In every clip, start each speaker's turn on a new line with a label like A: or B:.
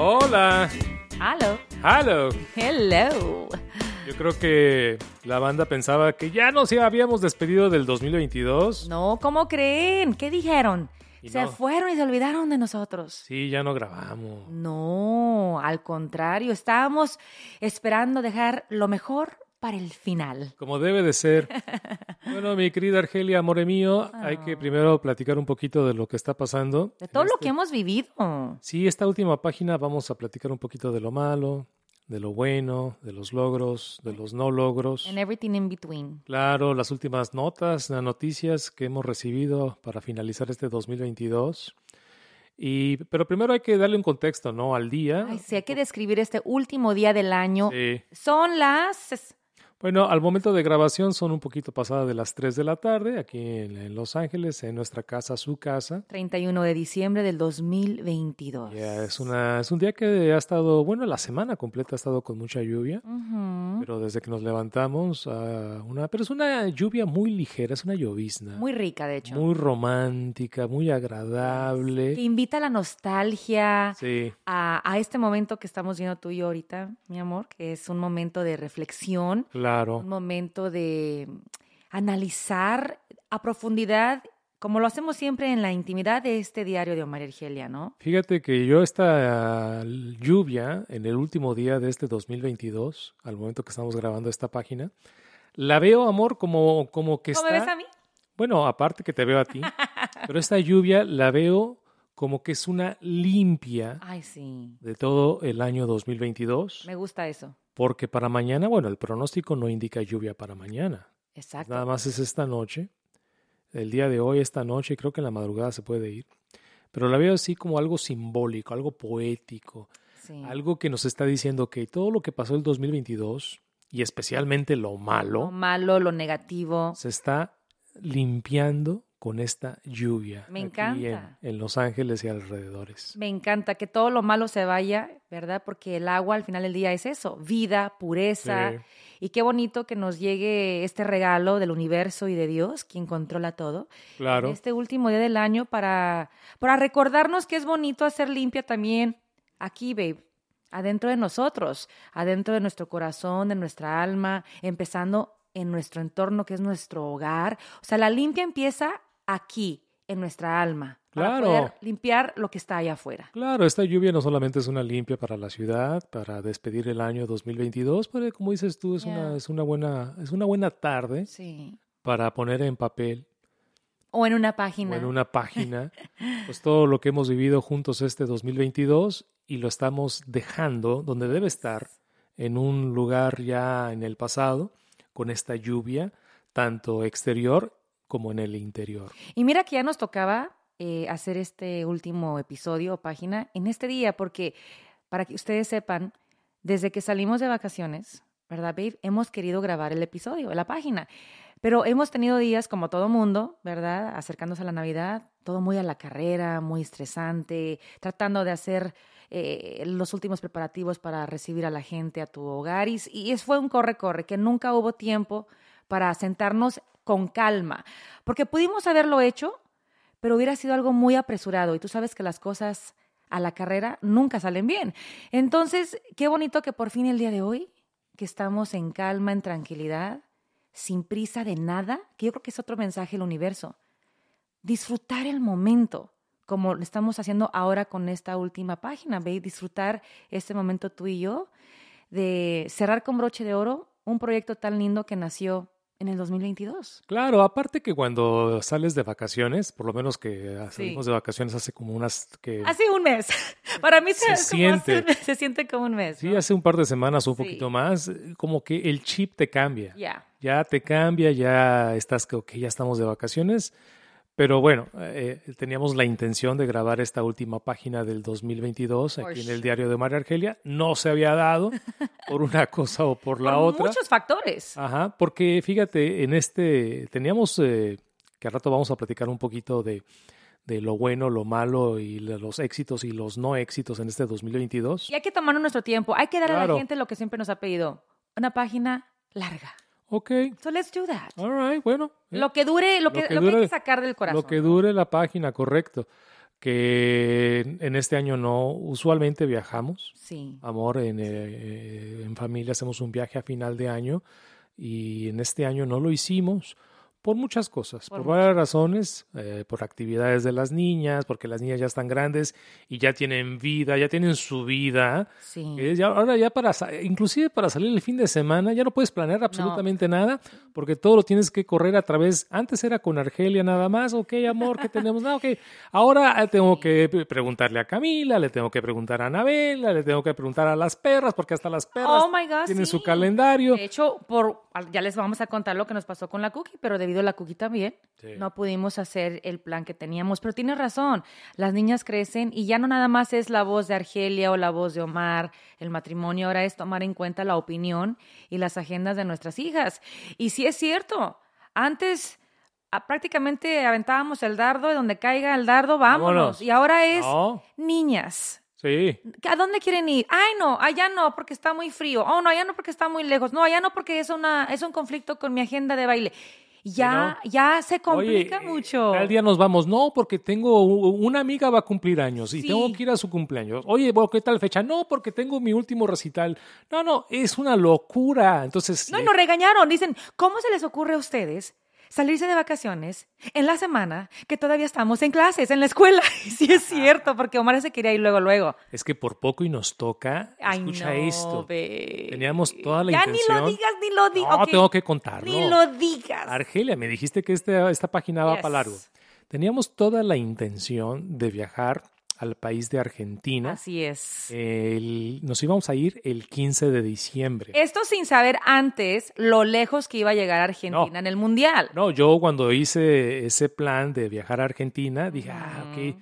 A: Hola.
B: Hello.
A: Hello.
B: Hello.
A: Yo creo que la banda pensaba que ya nos habíamos despedido del 2022.
B: No, ¿cómo creen? ¿Qué dijeron?
A: Y
B: se
A: no.
B: fueron y se olvidaron de nosotros.
A: Sí, ya no grabamos.
B: No, al contrario, estábamos esperando dejar lo mejor para el final.
A: Como debe de ser. Bueno, mi querida Argelia, amore mío, hay que primero platicar un poquito de lo que está pasando.
B: De todo lo
A: este-
B: que hemos vivido.
A: Sí, esta última página vamos a platicar un poquito de lo malo, de lo bueno, de los logros, de los no logros.
B: And everything in between.
A: Claro, las últimas notas, las noticias que hemos recibido para finalizar este 2022. Y, pero primero hay que darle un contexto, ¿no? Al día.
B: Ay, sí, hay que describir este último día del año.
A: Sí.
B: Son las...
A: Bueno, al momento de grabación son un poquito pasadas de las 3 de la tarde, aquí en, Los Ángeles, en nuestra casa, su casa.
B: 31 de diciembre del 2022.
A: Ya, es, una, es un día que ha estado, bueno, la semana completa ha estado con mucha lluvia, pero desde que nos levantamos, ah, una, pero es una lluvia muy ligera, es una llovizna.
B: Muy rica, de hecho.
A: muy romántica, muy agradable.
B: Que invita a la nostalgia,
A: Sí,
B: a, a este momento que estamos viendo tú y yo ahorita, mi amor, que es un momento de reflexión,
A: claro.
B: Un momento de analizar a profundidad, como lo hacemos siempre en la intimidad de este diario de Omar Argelia, ¿no?
A: Fíjate que yo esta lluvia en el último día de este 2022, al momento que estamos grabando esta página, la veo, amor, como, como que
B: ¿Cómo
A: está...
B: me ves a mí?
A: Bueno, aparte que te veo a ti, pero esta lluvia la veo como que es una limpia
B: Ay, sí,
A: de todo el año 2022,
B: me gusta eso.
A: Porque para mañana, bueno, el pronóstico no indica lluvia para mañana.
B: Exacto.
A: Nada más es esta noche, el día de hoy, esta noche, creo que en la madrugada se puede ir. Pero la veo así como algo simbólico, algo poético,
B: Sí.
A: algo que nos está diciendo que todo lo que pasó el 2022, y especialmente lo
B: Lo
A: malo,
B: malo, lo negativo.
A: se está limpiando con esta lluvia.
B: Me encanta.
A: En, en Los Ángeles y alrededores.
B: Me encanta que todo lo malo se vaya, ¿verdad? Porque el agua al final del día es eso, vida, pureza.
A: Sí.
B: Y qué bonito que nos llegue este regalo del universo y de Dios, quien controla todo,
A: Claro.
B: en este último día del año para, para recordarnos que es bonito hacer limpia también aquí, babe, adentro de nosotros, adentro de nuestro corazón, de nuestra alma, empezando en nuestro entorno, que es nuestro hogar. O sea, la limpia empieza aquí, en nuestra alma, para
A: Claro.
B: poder limpiar lo que está allá afuera.
A: Claro, esta lluvia no solamente es una limpia para la ciudad, para despedir el año 2022, pero como dices tú, es, una, es, una, buena, es una buena tarde
B: Sí.
A: para poner en papel
B: O en una
A: o
B: página.
A: en una página pues todo lo que hemos vivido juntos este 2022 y lo estamos dejando donde debe estar, en un lugar ya en el pasado, con esta lluvia, tanto exterior como en el interior.
B: Y mira que ya nos tocaba eh, hacer este último episodio o página en este día, porque para que ustedes sepan, desde que salimos de vacaciones, ¿verdad, babe? Hemos querido grabar el episodio, la página. Pero hemos tenido días como todo mundo, ¿verdad? Acercándose a la Navidad, todo muy a la carrera, muy estresante, tratando de hacer eh, los últimos preparativos para recibir a la gente a tu hogar. Y, y fue un corre-corre, que nunca hubo tiempo para sentarnos con calma, porque pudimos haberlo hecho, pero hubiera sido algo muy apresurado y tú sabes que las cosas a la carrera nunca salen bien. Entonces, qué bonito que por fin el día de hoy, que estamos en calma, en tranquilidad, sin prisa de nada, que yo creo que es otro mensaje del universo. Disfrutar el momento, como estamos haciendo ahora con esta última página, ve, disfrutar este momento tú y yo, de cerrar con broche de oro un proyecto tan lindo que nació en el 2022.
A: Claro, aparte que cuando sales de vacaciones, por lo menos que
B: Sí.
A: salimos de vacaciones hace como unas que
B: Hace un mes. Para mí se,
A: Se
B: como hace
A: siente.
B: se siente como un mes.
A: sí, hace un par de semanas o un
B: Sí.
A: poquito más, eh, como que el chip te cambia.
B: Ya.
A: Ya te cambia, ya estás que ya estamos de vacaciones. Pero bueno, eh, teníamos la intención de grabar esta última página del 2022
B: For
A: aquí en el diario de María Argelia. No se había dado por una cosa o por la
B: Por
A: otra.
B: Muchos factores.
A: Ajá, porque fíjate, en este teníamos eh, que al rato vamos a platicar un poquito de, de lo bueno, lo malo y los éxitos y los no éxitos en este 2022.
B: Y hay que tomarnos nuestro tiempo. Hay que dar a la gente lo que siempre nos ha pedido. Una página larga.
A: Ok,
B: So let's do that.
A: all right, bueno. eh,
B: Lo que dure, lo que, lo que hay
A: dure-
B: que sacar del corazón.
A: Lo que dure la página, correcto. que en este año no, usualmente viajamos.
B: Sí.
A: Amor, en, eh, en familia hacemos un viaje a final de año y en este año no lo hicimos por muchas cosas,
B: Por
A: por, varias razones, eh, por actividades de las niñas, porque las niñas ya están grandes y ya tienen vida, ya tienen su vida.
B: Sí.
A: Eh, ya- ahora ya para, inclusive para salir el fin de semana, ya no puedes planear absolutamente nada, porque todo lo tienes que correr a través, antes era con Argelia nada más, ok amor, ¿qué tenemos? No, ok, ahora eh, tengo que pre- preguntarle a Camila, le tengo que preguntar a Anabela, le tengo que preguntar a las perras, porque hasta las perras
B: Oh God,
A: tienen su calendario.
B: De hecho, por, ya les vamos a contar lo que nos pasó con la cookie, pero debido a la cookie también,
A: Sí.
B: no pudimos hacer el plan que teníamos. Pero tienes razón, las niñas crecen y ya no nada más es la voz de Argelia o la voz de Omar, el matrimonio, ahora es tomar en cuenta la opinión y las agendas de nuestras hijas. Y sí es cierto, antes ah, prácticamente aventábamos el dardo y donde caiga el dardo, vámonos.
A: Vámonos.
B: Y ahora es
A: No,
B: niñas.
A: sí.
B: ¿A dónde quieren ir? Ay, no, allá no, porque está muy frío. Oh, no, allá no, porque está muy lejos. No, allá no, porque es, una, es un conflicto con mi agenda de baile. Ya, ya se complica
A: Oye,
B: mucho.
A: Al día nos vamos, no, porque tengo una amiga va a cumplir años y
B: Sí.
A: tengo que ir a su cumpleaños. Oye, bueno, ¿qué tal fecha? No, porque tengo mi último recital. No, no, es una locura. Entonces,
B: No,
A: eh,
B: nos regañaron. Dicen, ¿cómo se les ocurre a ustedes salirse de vacaciones en la semana que todavía estamos en clases, en la escuela? Sí es cierto, porque Omar se quería ir luego, luego.
A: es que por poco y nos toca.
B: Ay,
A: Escucha
B: no,
A: esto.
B: babe.
A: Teníamos toda la
B: ya
A: intención.
B: ni lo digas, ni lo digas.
A: No, tengo que contarlo.
B: Ni lo digas.
A: Argelia, me dijiste que este- esta página va
B: Yes.
A: para largo. Teníamos toda la intención de viajar al país de Argentina.
B: Así es.
A: El- nos íbamos a ir el 15 de diciembre.
B: Esto sin saber antes lo lejos que iba a llegar Argentina
A: No.
B: en el Mundial.
A: No, yo cuando hice ese plan de viajar a Argentina, dije, ah, ok,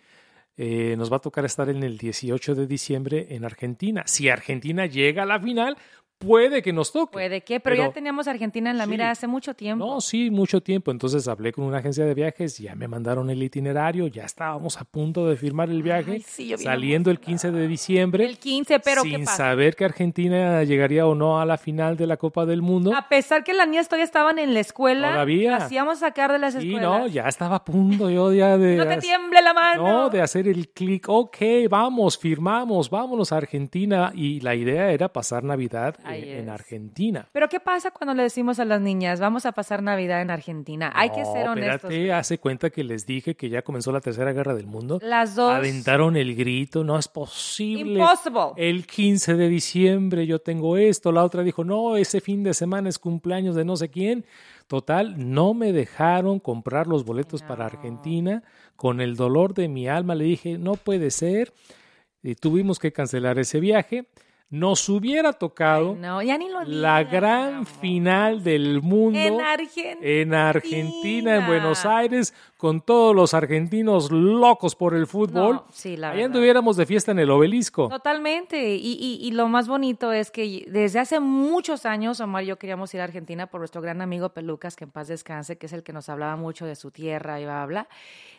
A: eh, nos va a tocar estar en el 18 de diciembre en Argentina. Si Argentina llega a la final, puede que nos toque.
B: Puede que, pero, ya teníamos a Argentina en la
A: Sí.
B: mira hace mucho tiempo.
A: No, sí, mucho tiempo. Entonces hablé con una agencia de viajes, ya me mandaron el itinerario, ya estábamos a punto de firmar el viaje,
B: Ay, sí, yo
A: saliendo el 15 de diciembre,
B: el 15, pero ¿qué
A: sin
B: pasa?
A: saber que Argentina llegaría o no a la final de la Copa del Mundo.
B: A pesar que las niñas todavía estaban en la escuela,
A: Todavía.
B: las íbamos a sacar de las
A: Sí,
B: escuelas.
A: no, ya estaba a punto yo ya de...
B: No te tiemble la mano.
A: No, de hacer el clic, ok, vamos, firmamos, vámonos a Argentina. Y la idea era pasar Navidad en, en. Argentina.
B: Pero ¿qué pasa cuando le decimos a las niñas, vamos a pasar Navidad en Argentina? Hay que ser honestos.
A: Espérate, hace cuenta que les dije que ya comenzó la Tercera Guerra del Mundo.
B: Las dos.
A: Aventaron el grito, no es posible.
B: Impossible.
A: El 15 de diciembre yo tengo esto, la otra dijo, no, ese fin de semana es cumpleaños de no sé quién. Total, no me dejaron comprar los boletos para Argentina. Con el dolor de mi alma le dije, no puede ser. Y tuvimos que cancelar ese viaje. Nos hubiera tocado
B: No, ya ni lo
A: la gran final del mundo
B: En Argentina.
A: en Argentina, en Buenos Aires, con todos los argentinos locos por el fútbol.
B: No, sí, la verdad.
A: anduviéramos de fiesta en el obelisco.
B: Totalmente. Y, y- y lo más bonito es que desde hace muchos años, Omar y yo queríamos ir a Argentina por nuestro gran amigo Pelucas, que en paz descanse, que es el que nos hablaba mucho de su tierra y bla, bla.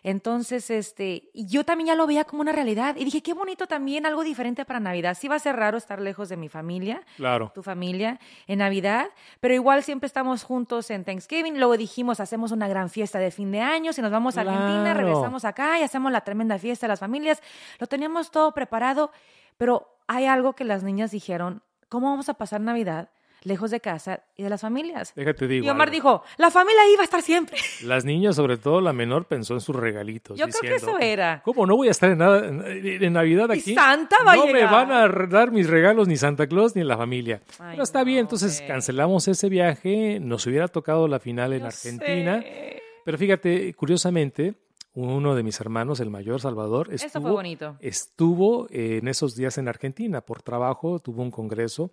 B: Entonces, este, y yo también ya lo veía como una realidad. Y dije, qué bonito también, algo diferente para Navidad. Sí va a ser raro estar lejos de mi familia,
A: Claro.
B: tu familia, en Navidad, pero igual siempre estamos juntos en Thanksgiving. Luego dijimos, hacemos una gran fiesta de fin de año, nos vamos a Argentina, regresamos acá y hacemos la tremenda fiesta de las familias. Lo teníamos todo preparado, pero hay algo que las niñas dijeron, ¿cómo vamos a pasar Navidad lejos de casa y de las familias?
A: Déjate digo.
B: y Omar
A: algo.
B: dijo, la familia va a estar siempre.
A: Las niñas, sobre todo la menor, pensó en sus regalitos.
B: Yo creo que eso era.
A: ¿Cómo no voy a estar en, nada- en- en Navidad
B: Y
A: aquí?
B: Santa va a
A: no me
B: llegar.
A: van a dar mis regalos ni Santa Claus ni la familia.
B: Ay,
A: Pero está bien, entonces cancelamos ese viaje. Nos hubiera tocado la final en
B: Yo
A: Argentina.
B: sé.
A: Pero fíjate, curiosamente, uno de mis hermanos, el mayor Salvador,
B: Eso
A: estuvo,
B: fue bonito.
A: estuvo eh, en esos días en Argentina por trabajo, tuvo un congreso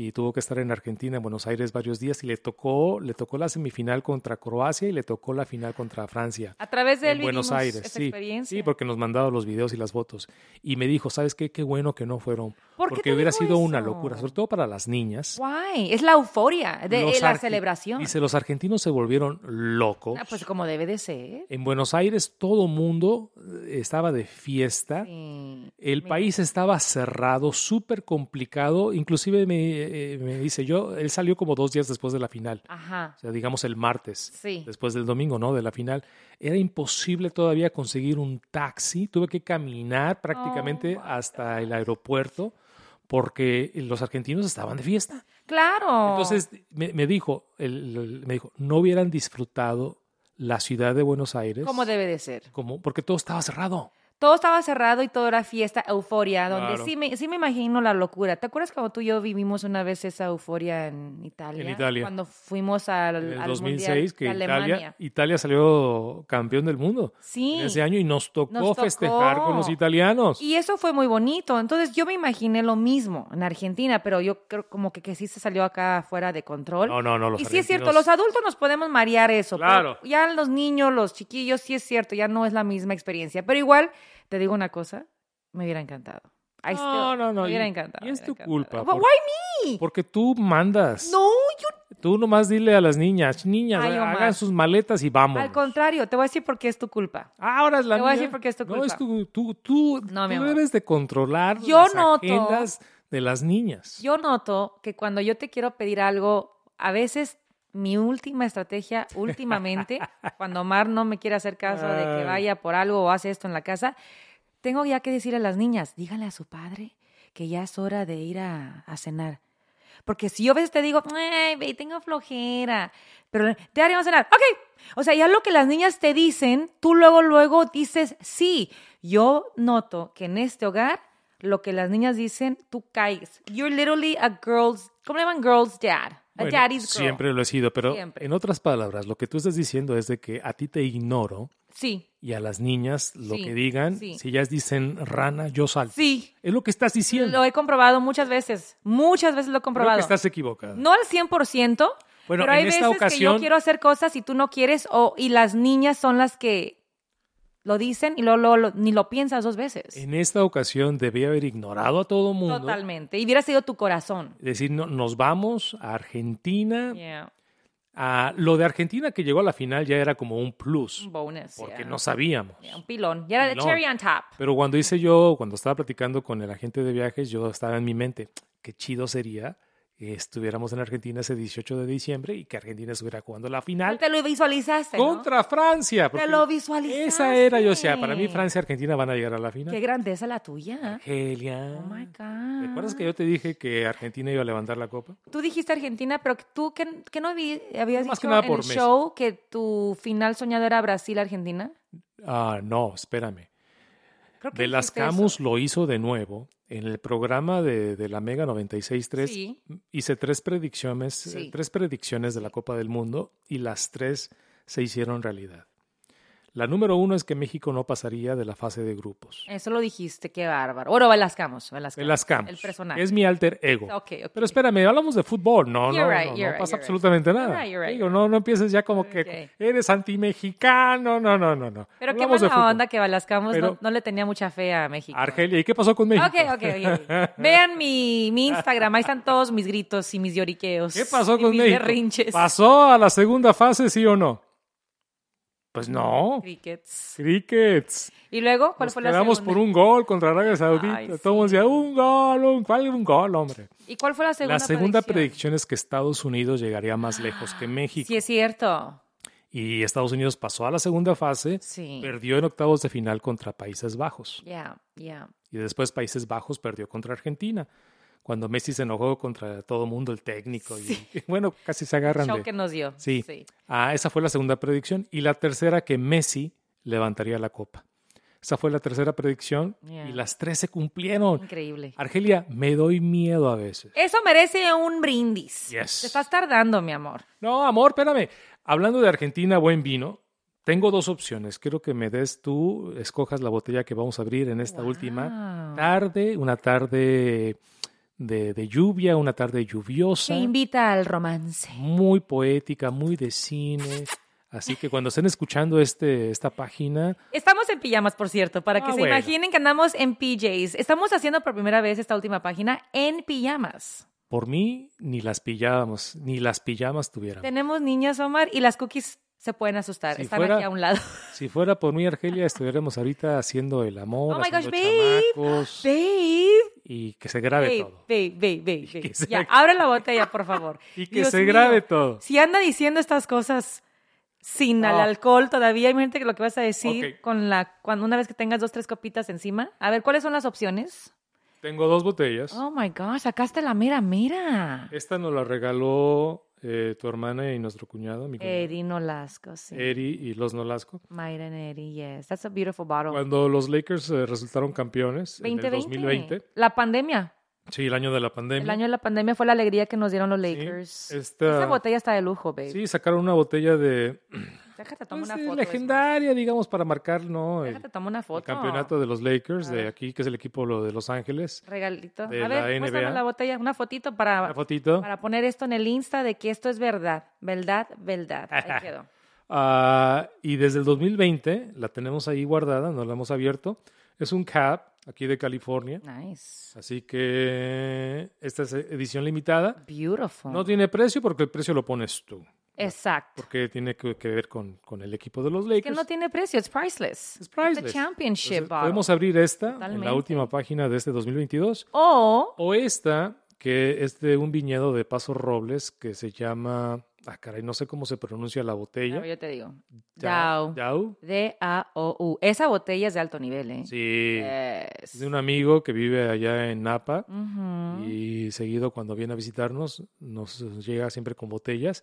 A: y tuvo que estar en Argentina, en Buenos Aires varios días y le tocó, le tocó la semifinal contra Croacia y le tocó la final contra Francia.
B: A través de él
A: en Buenos Aires,
B: esa
A: sí,
B: experiencia.
A: sí, porque nos mandaba los videos y las fotos. Y me dijo, ¿sabes qué? Qué bueno que no fueron,
B: ¿Por qué
A: porque hubiera sido una locura, sobre todo para las niñas.
B: Guay, es la euforia de
A: Los
B: la celebración.
A: Dice, los argentinos se volvieron locos.
B: Ah, pues como debe de ser.
A: En Buenos Aires todo mundo eh, estaba de fiesta.
B: Sí.
A: El país estaba cerrado, súper complicado. Inclusive me, eh, me dice yo, él salió como dos días después de la final.
B: Ajá.
A: O sea, digamos el martes,
B: Sí.
A: después del domingo, ¿no? De la final. Era imposible todavía conseguir un taxi. Tuve que caminar prácticamente
B: Oh,
A: hasta el aeropuerto porque los argentinos estaban de fiesta.
B: Claro.
A: Entonces me, me dijo, el- el- me dijo, no hubieran disfrutado la ciudad de Buenos Aires
B: como debe de ser.
A: como porque todo estaba cerrado.
B: Todo estaba cerrado y todo era fiesta, euforia, donde
A: Claro.
B: sí me, sí me imagino la locura. ¿Te acuerdas cuando tú y yo vivimos una vez esa euforia en Italia?
A: En Italia.
B: Cuando fuimos al,
A: En el
B: al
A: 2006
B: Mundial
A: que. Italia, Italia salió campeón del mundo
B: Sí.
A: en ese año y nos tocó,
B: Nos tocó.
A: festejar con los italianos.
B: Y eso fue muy bonito. Entonces yo me imaginé lo mismo en Argentina, pero yo creo como que, que sí se salió acá fuera de control.
A: No, no, no, los
B: y sí es cierto, los adultos nos podemos marear eso. pero
A: Claro.
B: ya los niños, los chiquillos, sí es cierto, ya no es la misma experiencia. Pero igual, te digo una cosa, me hubiera encantado. I
A: No,
B: still-
A: no, no,
B: Me hubiera
A: y-
B: encantado.
A: y es tu
B: encantado.
A: culpa, porque-
B: Why me?
A: Porque tú mandas.
B: No, yo
A: Tú nomás dile a las niñas, niñas,
B: Ay,
A: hagan sus maletas y vamos.
B: Al contrario, te voy a decir por qué es tu culpa.
A: Ahora es la
B: Te voy a decir por qué es tu
A: No,
B: culpa.
A: es tu, tú, tú,
B: No,
A: tú debes de controlar
B: Yo
A: las
B: noto-
A: agendas de las niñas.
B: Yo noto que cuando yo te quiero pedir algo, a veces mi última estrategia últimamente, cuando Omar no me quiere hacer caso de que
A: Ay.
B: vaya por algo o hace esto en la casa, tengo ya que decirle a las niñas, díganle a su padre que ya es hora de ir a, a cenar. Porque si yo a veces te digo, ay, ve, tengo flojera, pero te haremos cenar, ok. O sea, ya lo que las niñas te dicen, tú luego, luego dices, sí. Yo noto que en este hogar, lo que las niñas dicen, tú caes. You're literally a girl's, ¿cómo le llaman? Girl's dad.
A: Bueno, siempre lo he sido, pero
B: Siempre.
A: en otras palabras, lo que tú estás diciendo es de que a ti te ignoro
B: Sí,
A: y a las niñas lo
B: Sí,
A: que digan,
B: sí.
A: si ellas dicen rana, yo salto.
B: sí.
A: Es lo que estás diciendo.
B: Lo he comprobado muchas veces. Muchas veces lo he
A: Creo
B: comprobado.
A: que estás equivocada.
B: No al 100%,
A: Bueno,
B: pero hay
A: en esta
B: veces que
A: ocasión-
B: yo quiero hacer cosas y tú no quieres, o, y las niñas son las que lo dicen y luego, luego lo- ni lo piensas dos veces.
A: En esta ocasión debí haber ignorado a todo mundo.
B: Totalmente. Y hubiera sido tu corazón.
A: Decir, no, nos vamos a Argentina.
B: Yeah.
A: A, lo de Argentina que llegó a la final ya era como un plus,
B: Un bonus.
A: porque
B: yeah.
A: no sabíamos.
B: Yeah, un pilón. Ya era de cherry on top.
A: Pero cuando hice yo, cuando estaba platicando con el agente de viajes, yo estaba en mi mente, qué chido sería estuviéramos en Argentina ese 18 de diciembre y que Argentina estuviera jugando la final
B: Te lo visualizaste, ¿no?
A: contra Francia. porque
B: lo visualizaste.
A: Esa era, yo decía, para mí Francia y Argentina van a llegar a la final.
B: Qué grandeza la tuya.
A: Argelia.
B: Oh my God.
A: ¿Recuerdas que yo te dije que Argentina iba a levantar la copa?
B: Tú dijiste Argentina, pero tú que, que no vi- habías
A: Más que
B: dicho en el show que tu final soñado era Brasil-Argentina.
A: Ah, no, espérame.
B: Creo que
A: De las
B: eso.
A: Camus lo hizo de nuevo en el programa de, de la Mega 96.3.
B: Sí.
A: Hice tres predicciones,
B: Sí.
A: eh, tres predicciones de la Copa del Mundo y las tres se hicieron realidad. La número uno es que México no pasaría de la fase de grupos.
B: Eso lo dijiste, qué bárbaro. Oro Velascamos. Velascamos.
A: De las Camus.
B: El personaje.
A: Es mi alter ego.
B: Ok, ok.
A: Pero espérame, hablamos de fútbol. No,
B: You're
A: no,
B: right,
A: no,
B: you're
A: no
B: right,
A: pasa
B: you're
A: absolutamente
B: right.
A: nada.
B: You're you're
A: no, no empieces ya como que eres anti-mexicano. No, no, no, no.
B: Pero qué
A: Hablamos de
B: mala onda que Velascamos no, no le tenía mucha fe a México.
A: Argelia, ¿y qué pasó con México?
B: Ok, ok, ok. Vean mi, mi Instagram, ahí están todos mis gritos y mis lloriqueos.
A: ¿Qué pasó
B: y
A: con
B: mis
A: México?
B: berrinches.
A: ¿Pasó a la segunda fase, sí o no? Pues no.
B: Crickets.
A: Crickets.
B: Y luego, ¿cuál
A: Nos
B: fue la
A: quedamos
B: segunda?
A: por un gol contra Arabia Saudita.
B: Ay,
A: Todos
B: sí.
A: decían, un gol, un, ¿cuál era un gol, hombre?
B: ¿Y cuál fue la segunda
A: la segunda
B: predicción?
A: predicción es que Estados Unidos llegaría más lejos que México.
B: Sí, es cierto.
A: Y Estados Unidos pasó a la segunda fase,
B: Sí.
A: perdió en octavos de final contra Países Bajos.
B: Ya, ya.
A: Y después Países Bajos perdió contra Argentina. Cuando Messi se enojó contra todo mundo, el técnico. Y, bueno, casi se agarran
B: Show
A: de...
B: que nos dio.
A: Sí. Ah, esa fue la segunda predicción. Y la tercera, que Messi levantaría la copa. Esa fue la tercera predicción.
B: Yeah.
A: Y las tres se cumplieron.
B: Increíble.
A: Argelia, me doy miedo a veces.
B: Eso merece un brindis.
A: Yes.
B: Te estás tardando, mi amor.
A: No, amor, espérame. Hablando de Argentina, buen vino. Tengo dos opciones. Quiero que me des tú, escojas la botella que vamos a abrir en esta
B: Wow.
A: última tarde, una tarde de, de lluvia, una tarde lluviosa,
B: Te invita al romance.
A: muy poética, muy de cine. Así que cuando estén escuchando este, esta página,
B: Estamos en pijamas, por cierto, para que
A: Ah,
B: se
A: bueno.
B: imaginen que andamos en PJs. Estamos haciendo por primera vez esta última página en pijamas.
A: por mí, ni las pijamas, ni las pijamas tuviéramos.
B: Tenemos niñas, Omar, y las cookies se pueden asustar.
A: Si
B: Están
A: fuera-
B: aquí a un lado.
A: Si fuera por mí, Argelia, estuviéramos ahorita haciendo el amor,
B: Oh my gosh, babe.
A: chamacos
B: Babe,
A: y que se grabe
B: babe,
A: todo.
B: babe, babe, babe, babe.
A: que se-
B: Ya, abre la botella, por favor.
A: Y que
B: Dios
A: se
B: mío.
A: grabe todo.
B: Si anda diciendo estas cosas sin el alcohol todavía, imagínate que lo que vas a decir con la cuando una vez que tengas dos, tres copitas encima. A ver, ¿cuáles son las opciones?
A: Tengo dos botellas.
B: Oh my gosh, sacaste la mera mera.
A: Esta nos la regaló eh, tu hermana y nuestro cuñado, mi cuñado.
B: Eri Nolasco, sí.
A: Eri y los Nolasco.
B: Mayra and Eri, yes. That's a beautiful bottle.
A: Cuando los Lakers eh, resultaron campeones en el
B: 2020.
A: 2020.
B: La pandemia.
A: Sí, el año de la pandemia.
B: El año de la pandemia fue la alegría que nos dieron los
A: Sí,
B: Lakers.
A: esta-
B: Esa botella está de lujo, babe.
A: Sí, sacaron una botella de,
B: Déjate tomar
A: pues,
B: una foto.
A: legendaria, digamos, para marcar ¿no?
B: Déjate tomar una
A: el
B: foto.
A: campeonato de los Lakers, de aquí, que es el equipo de Los Ángeles.
B: Regalito.
A: de
B: a
A: la
B: ver, muéstrame la botella, una fotito para,
A: Una fotito.
B: para poner esto en el Insta de que esto es verdad. Verdad, verdad. Ahí quedó.
A: Ah, y desde el 2020 la tenemos ahí guardada, no la hemos abierto. Es un cap aquí de California.
B: Nice.
A: Así que esta es edición limitada.
B: Beautiful.
A: No tiene precio porque el precio lo pones tú.
B: Exacto.
A: Porque tiene que, que ver con, con el equipo de los Lakers.
B: que no tiene precio, es priceless.
A: Es priceless.
B: It's championship
A: Entonces, podemos abrir esta en
B: Totalmente.
A: la última página de este 2022
B: O,
A: o esta que es de un viñedo de Paso Robles que se llama, ah caray, no sé cómo se pronuncia la botella.
B: ver, yo te digo.
A: Dao. Dao.
B: D-A-O-U. Esa botella es de alto nivel, ¿eh?
A: Sí.
B: Yes.
A: Es de un amigo que vive allá en Napa
B: Ujú.
A: y seguido cuando viene a visitarnos nos llega siempre con botellas.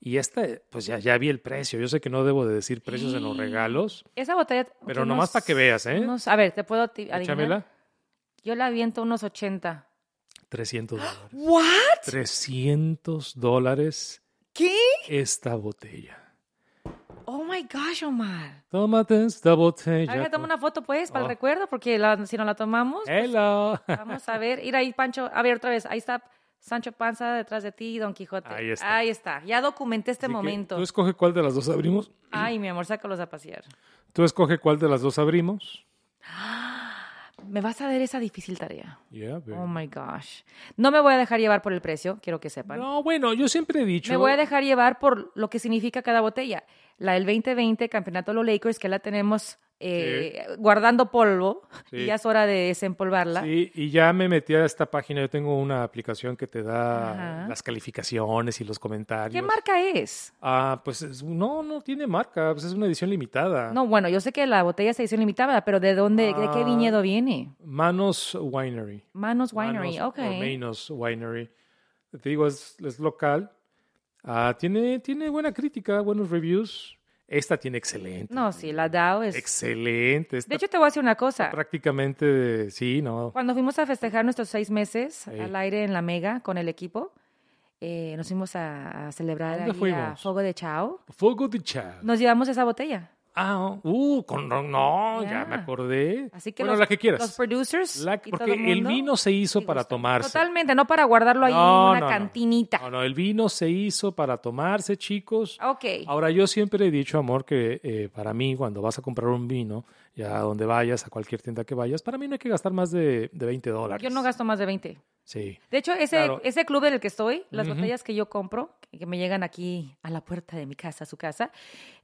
A: Y esta, pues ya, ya vi el precio. Yo sé que no debo de decir precios en los regalos,
B: Esa botella.
A: pero
B: unos-
A: nomás para que veas, ¿eh?
B: unos- a ver, te puedo adivinar? Yo la aviento unos 80.
A: 300 dólares.
B: ¿What?
A: 300 dólares
B: ¿Qué?
A: esta botella.
B: Oh my gosh, Omar.
A: Tómate esta botella.
B: A ver, toma una foto, pues, para el
A: Oh.
B: recuerdo, porque la- si no la tomamos, pues,
A: Hello.
B: vamos a ver. Ir ahí, Pancho. A ver, otra vez. Ahí está Sancho Panza detrás de ti, Don Quijote.
A: Ahí está.
B: Ahí está. Ya documenté este
A: Así
B: momento.
A: Tú escoge cuál de las dos abrimos.
B: Ay, mi amor, sácalos a pasear.
A: Tú escoge cuál de las dos abrimos.
B: Me vas a dar esa difícil tarea.
A: Yeah,
B: Oh my gosh. No me voy a dejar llevar por el precio, quiero que sepan.
A: No, bueno, yo siempre he dicho.
B: Me voy a dejar llevar por lo que significa cada botella. La del 2020, Campeonato de los Lakers, que la tenemos eh, guardando polvo
A: Sí.
B: y ya es hora de desempolvarla.
A: Sí, y ya me metí a esta página. Yo tengo una aplicación que te da
B: Ajá.
A: las calificaciones y los comentarios.
B: ¿Qué marca es?
A: Ah, pues es- no, no tiene marca. Pues es una edición limitada.
B: No, bueno, yo sé que la botella es edición limitada, pero ¿de dónde, de qué
A: Ah.
B: viñedo viene?
A: Manos Winery.
B: Manos Winery,
A: Manos
B: ok.
A: o Manos Winery. Te digo, es, es local. Ah, tiene, tiene buena crítica, buenos reviews. Esta tiene excelente.
B: No, sí, la DAO es...
A: Excelente. Esta
B: De hecho, te voy a decir una cosa.
A: prácticamente, sí, ¿no?
B: Cuando fuimos a festejar nuestros seis meses
A: Sí.
B: al aire en la Mega con el equipo, eh, nos fuimos a, a celebrar
A: ¿Dónde
B: ahí a? Fuego de Chao.
A: Fuego de Chad.
B: Nos llevamos esa botella.
A: Ah, uh, con, no, no, ya
B: Ya.
A: me acordé.
B: Así que
A: bueno,
B: los,
A: la que quieras.
B: los producers
A: La- porque
B: todo
A: el
B: mundo,
A: vino se hizo para tomarse.
B: Totalmente, no para guardarlo ahí
A: No,
B: en una
A: no.
B: cantinita.
A: No, no, el vino se hizo para tomarse, chicos.
B: Ok.
A: Ahora, yo siempre he dicho, amor, que eh, para mí, cuando vas a comprar un vino, ya a donde vayas, a cualquier tienda que vayas, para mí no hay que gastar más de, de 20 dólares.
B: Yo no gasto más de 20.
A: Sí.
B: De hecho, ese,
A: Claro.
B: ese club en el que estoy, las botellas que yo compro, que, me llegan aquí a la puerta de mi casa, a su casa,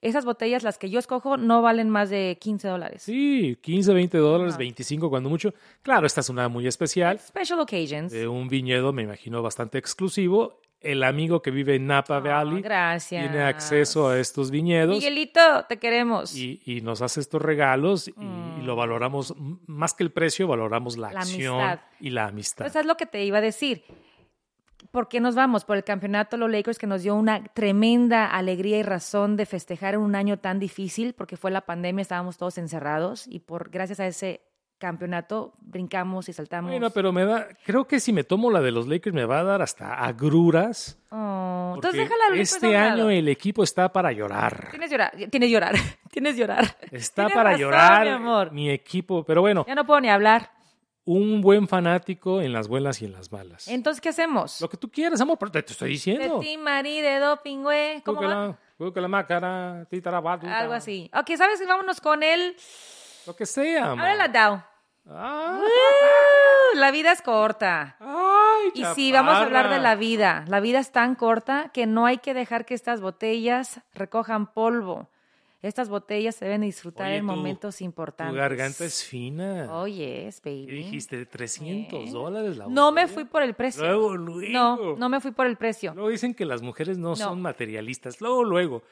B: esas botellas, las que yo escojo, no valen más de 15 dólares.
A: Sí, 15, 20 dólares,
B: Ajá.
A: 25 cuando mucho. Claro, esta es una muy especial,
B: Special occasions.
A: de un viñedo, me imagino, bastante exclusivo. El amigo que vive en Napa
B: Ah,
A: Valley
B: gracias.
A: tiene acceso a estos viñedos.
B: Miguelito, te queremos.
A: y, y nos hace estos regalos y, y lo valoramos, m- más que el precio, valoramos la,
B: Mm. La
A: acción
B: amistad.
A: y la amistad.
B: Pues es lo que te iba a decir. ¿Por qué nos vamos? Por el campeonato de los Lakers que nos dio una tremenda alegría y razón de festejar en un año tan difícil, porque fue la pandemia, estábamos todos encerrados y por gracias a ese campeonato brincamos y saltamos.
A: Bueno, pero me da, creo que si me tomo la de los Lakers me va a dar hasta agruras.
B: Oh, entonces déjala Lakers
A: este año el equipo está para llorar.
B: Tienes llorar, tienes llorar, tienes llorar.
A: Está
B: Tienes
A: para
B: razón,
A: llorar
B: mi amor.
A: mi equipo. Pero bueno,
B: Ya no puedo ni hablar.
A: un buen fanático en las buenas y en las malas.
B: Entonces, ¿qué hacemos?
A: Lo que tú quieras, amor, pero te, te estoy
B: De
A: diciendo.
B: ti, Marí, de doping, güey. ¿Cómo va?
A: Búscala, búscala, mácara, títara,
B: Algo así. Ok, ¿sabes? Vámonos con él.
A: Lo que sea, amor.
B: Ahora la DAO.
A: Ah,
B: Uh, la vida es corta.
A: ay,
B: Y sí, vamos a hablar de la vida. La vida es tan corta que no hay que dejar que estas botellas recojan polvo. Estas botellas se deben disfrutar
A: Oye,
B: en
A: tu-
B: momentos importantes.
A: Tu garganta es fina.
B: Oh, yes, baby.
A: ¿Qué dijiste? 300
B: Yeah.
A: dólares la
B: No me
A: botella?
B: fui por el precio.
A: Luego, luego.
B: No, no me fui por el precio.
A: Luego dicen que las mujeres no,
B: No.
A: son materialistas. Luego, luego.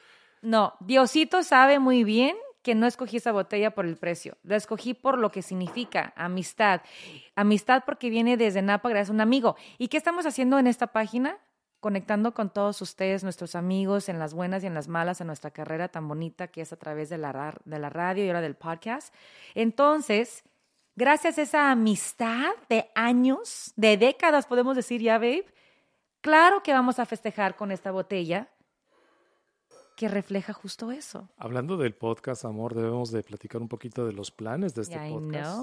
B: No, Diosito sabe muy bien que no escogí esa botella por el precio. La escogí por lo que significa amistad. Amistad porque viene desde Napa gracias a un amigo. ¿Y qué estamos haciendo en esta página? Conectando con todos ustedes, nuestros amigos, en las buenas y en las malas, en nuestra carrera tan bonita que es a través de la, de la radio y ahora del podcast. Entonces, gracias a esa amistad de años, de décadas, podemos decir ya, babe, claro que vamos a festejar con esta botella que refleja justo eso.
A: Hablando del podcast, amor, debemos de platicar un poquito de los planes de este
B: Yeah, I
A: podcast.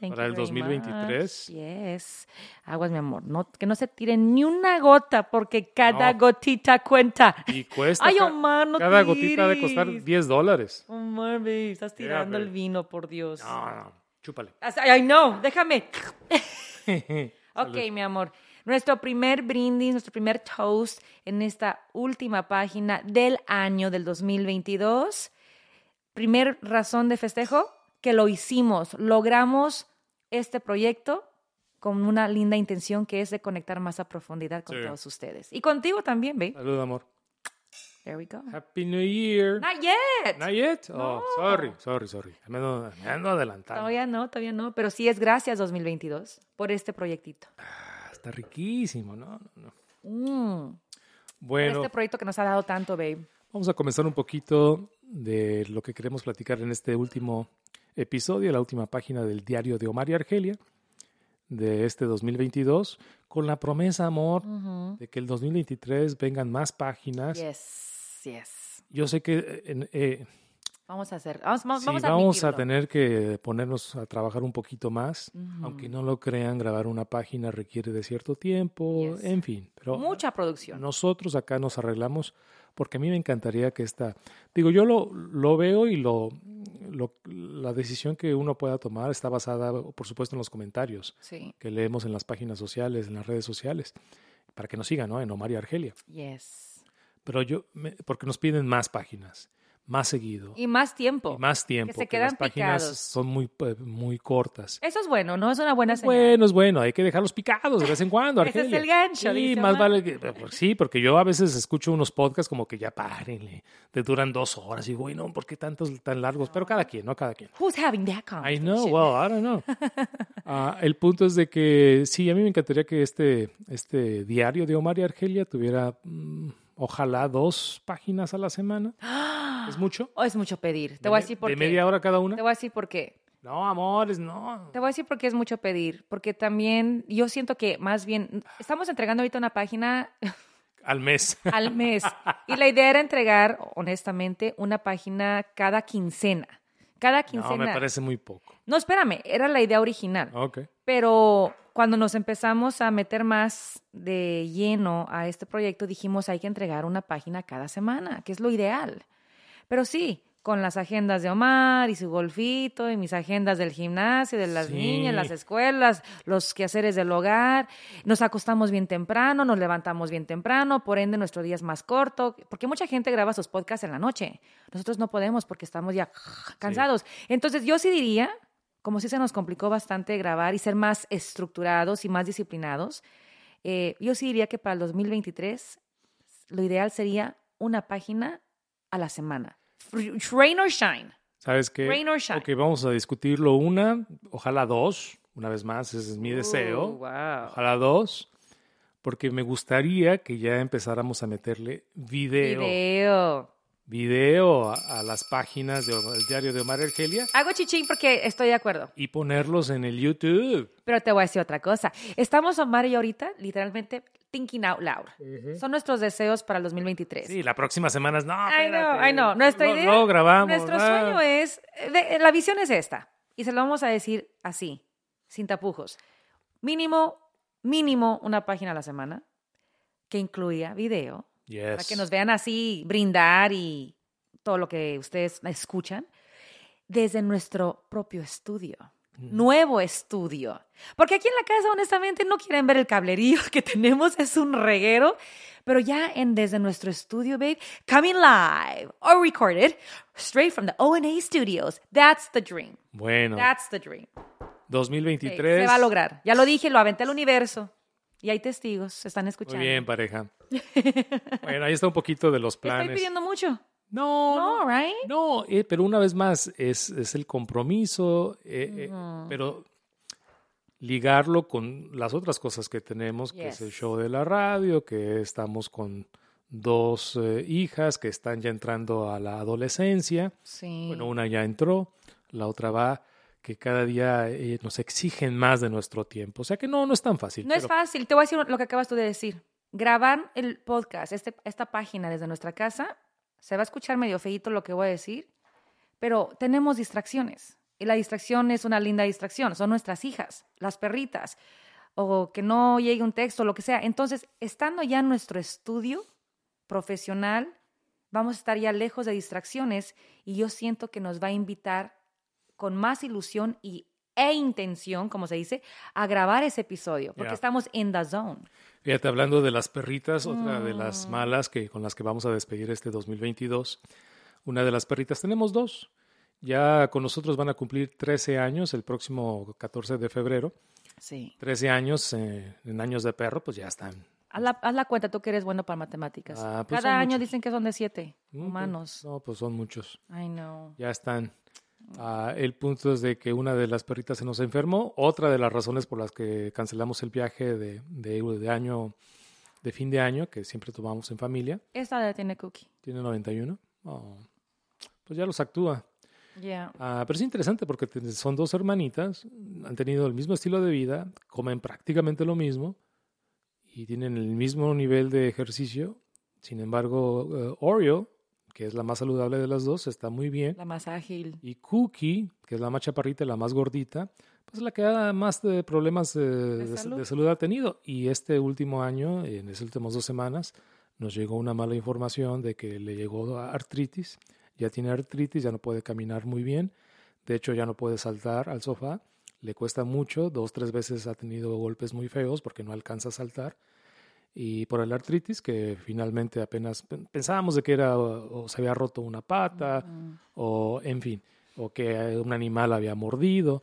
A: Para el
B: very
A: 2023.
B: much. Yes. Aguas, mi amor. No, que no se tire ni una gota porque cada
A: No.
B: gotita cuenta.
A: Y cuesta.
B: Ay, Omar, no
A: Cada gotita debe costar
B: tires.
A: 10 dólares.
B: Omar, babe, estás
A: Yeah,
B: tirando el vino, por Dios.
A: No, no, chúpale.
B: Ay, no, déjame. Ok, mi amor. Nuestro primer brindis, nuestro primer toast en esta última página del año del 2022. Primer razón de festejo, que lo hicimos. Logramos este proyecto con una linda intención que es de conectar más a profundidad con
A: Sí.
B: todos ustedes. Y contigo también, babe.
A: Salud, amor.
B: There we go.
A: Happy New Year.
B: Not yet.
A: Not yet? Oh,
B: No.
A: sorry, sorry, sorry. Me ando, me ando adelantando.
B: Todavía no, todavía no. Pero sí es gracias 2022 por este proyectito.
A: Está riquísimo, ¿no? no, no.
B: Mm,
A: Bueno,
B: este proyecto que nos ha dado tanto, babe.
A: vamos a comenzar un poquito de lo que queremos platicar en este último episodio, la última página del diario de Omar y Argelia de este 2022, con la promesa, amor, de que el 2023 vengan más páginas.
B: Yes, yes.
A: Yo sé que eh, eh,
B: Vamos a hacer, vamos, vamos,
A: sí,
B: vamos a
A: vamos a
B: admitirlo.
A: tener que ponernos a trabajar un poquito más. Aunque no lo crean, grabar una página requiere de cierto tiempo,
B: Yes.
A: en fin. Pero
B: Mucha producción.
A: nosotros acá nos arreglamos porque a mí me encantaría que esta, digo, yo lo, lo veo y lo, lo- la decisión que uno pueda tomar está basada, por supuesto, en los comentarios
B: Sí,
A: que leemos en las páginas sociales, en las redes sociales, para que nos sigan, ¿no? En Omar y Argelia.
B: yes.
A: Pero yo, me- porque nos piden más páginas, más seguido
B: Y más tiempo.
A: y más tiempo.
B: se
A: las
B: quedan
A: páginas
B: picados.
A: son muy, eh, muy cortas.
B: Eso es bueno, ¿no? Es una buena señal.
A: Bueno, es bueno, hay que dejarlos picados de vez en cuando.
B: Ese es el gancho,
A: Sí,
B: dice
A: más vale que. pues Sí, porque yo a veces escucho unos podcasts como que ya párenle, te duran dos horas y digo, "Uy, no, ¿por qué tantos tan largos? Pero cada quien, ¿no? Cada quien.
B: Who's having that
A: I
B: conversation?
A: know, well, I don't know. Ah, el punto es de que sí, a mí me encantaría que este, este diario de Omar y Argelia tuviera, mm, ojalá, dos páginas a la semana. ¿Es mucho?
B: Oh, es mucho pedir. Te
A: ¿De
B: voy a decir por
A: ¿De
B: qué.
A: media hora cada una?
B: Te voy a decir por qué.
A: No, amores, no.
B: Te voy a decir por qué es mucho pedir. Porque también yo siento que más bien estamos entregando ahorita una página
A: Al mes.
B: al mes. Y la idea era entregar, honestamente, una página cada quincena. Cada
A: No,
B: quincena.
A: me parece muy poco.
B: No, espérame, era la idea original.
A: Ok.
B: Pero cuando nos empezamos a meter más de lleno a este proyecto, dijimos hay que entregar una página cada semana, que es lo ideal. Pero sí, con las agendas de Omar y su golfito y mis agendas del gimnasio, de las
A: Sí.
B: niñas, las escuelas, los quehaceres del hogar, nos acostamos bien temprano, nos levantamos bien temprano, por ende nuestro día es más corto, porque mucha gente graba sus podcasts en la noche. Nosotros no podemos porque estamos ya cansados. Entonces yo sí diría, como si se nos complicó bastante grabar y ser más estructurados y más disciplinados, eh, yo sí diría que para el 2023 lo ideal sería una página a la semana. Rain or shine.
A: ¿Sabes qué?
B: Rain or shine.
A: Ok, vamos a discutirlo una, ojalá dos, una vez más, ese es mi deseo.
B: wow.
A: Ojalá dos, porque me gustaría que ya empezáramos a meterle video, video,
B: Video.
A: a, a las páginas del diario de Omar Argelia
B: Hago chichín porque estoy de acuerdo.
A: y ponerlos en el YouTube.
B: Pero te voy a decir otra cosa. Estamos, Omar y ahorita, literalmente thinking out loud. Son nuestros deseos para el 2023.
A: Sí, la próxima semana es, no,
B: I know,
A: espérate.
B: I know. Nuestra idea,
A: luego grabamos.
B: nuestro
A: ah.
B: sueño es, de- la visión es esta, y se lo vamos a decir así, sin tapujos. Mínimo, mínimo una página a la semana que incluya video, para que nos vean así brindar y todo lo que ustedes escuchan desde nuestro propio estudio. nuevo estudio. Porque aquí en la casa, honestamente, no quieren ver el cablerío que tenemos, es un reguero. Pero ya en desde nuestro estudio, babe, coming live or recorded straight from the O&A Studios. That's the dream.
A: Bueno,
B: That's the dream.
A: 2023.
B: Se va a lograr. Ya lo dije, lo aventé al universo. Y hay testigos, se están escuchando.
A: Muy bien, pareja. bueno, ahí está un poquito de los
B: Estoy
A: planes.
B: pidiendo mucho.
A: No,
B: No,
A: no,
B: right?
A: no, eh, pero una vez más es, es el compromiso, eh, eh, pero ligarlo con las otras cosas que tenemos, que es el show de la radio, que estamos con dos eh, hijas que están ya entrando a la adolescencia.
B: Sí.
A: Bueno, una ya entró, la otra va, que cada día eh, nos exigen más de nuestro tiempo. O sea que no, no es tan fácil.
B: No es
A: pero-
B: fácil. Te voy a decir lo que acabas tú de decir. Grabar el podcast, este, esta página desde nuestra casa, se va a escuchar medio feíto lo que voy a decir, pero tenemos distracciones. Y la distracción es una linda distracción. Son nuestras hijas, las perritas, o que no llegue un texto, lo que sea. Entonces, estando ya en nuestro estudio profesional, vamos a estar ya lejos de distracciones y yo siento que nos va a invitar con más ilusión y, e intención, como se dice, a grabar ese episodio, porque estamos in the zone.
A: Fíjate, hablando de las perritas, otra de
B: Mm.
A: las malas que con las que vamos a despedir este 2022. Una de las perritas, tenemos dos. Ya con nosotros van a cumplir 13 años el próximo 14 de febrero.
B: Sí.
A: 13 años eh, en años de perro, pues ya están.
B: Haz la, haz la cuenta, tú que eres bueno para matemáticas.
A: Ah, pues
B: Cada año
A: muchos.
B: dicen que son de siete
A: Mm, pues,
B: humanos.
A: No, pues son muchos.
B: I know.
A: Ya están. Ah, el punto es de que una de las perritas se nos enfermó. Otra de las razones por las que cancelamos el viaje de, de, de año, de fin de año, que siempre tomamos en familia.
B: Esta la tiene Cookie.
A: Tiene 91. Oh, pues ya los actúa.
B: Yeah.
A: Ah, pero es interesante porque son dos hermanitas, han tenido el mismo estilo de vida, comen prácticamente lo mismo y tienen el mismo nivel de ejercicio. Sin embargo, eh, Oreo, que es la más saludable de las dos, está muy bien.
B: La más ágil.
A: Y Cookie, que es la más chaparrita y la más gordita, pues la que más de problemas eh, de,
B: salud?
A: de salud ha tenido. Y este último año, en las últimas dos semanas, nos llegó una mala información de que le llegó artritis. Ya tiene artritis, ya no puede caminar muy bien. De hecho, ya no puede saltar al sofá. Le cuesta mucho. Dos, tres veces ha tenido golpes muy feos porque no alcanza a saltar. Y por el artritis, que finalmente apenas pen- pensábamos de que era o, o se había roto una pata o en fin, o que un animal había mordido.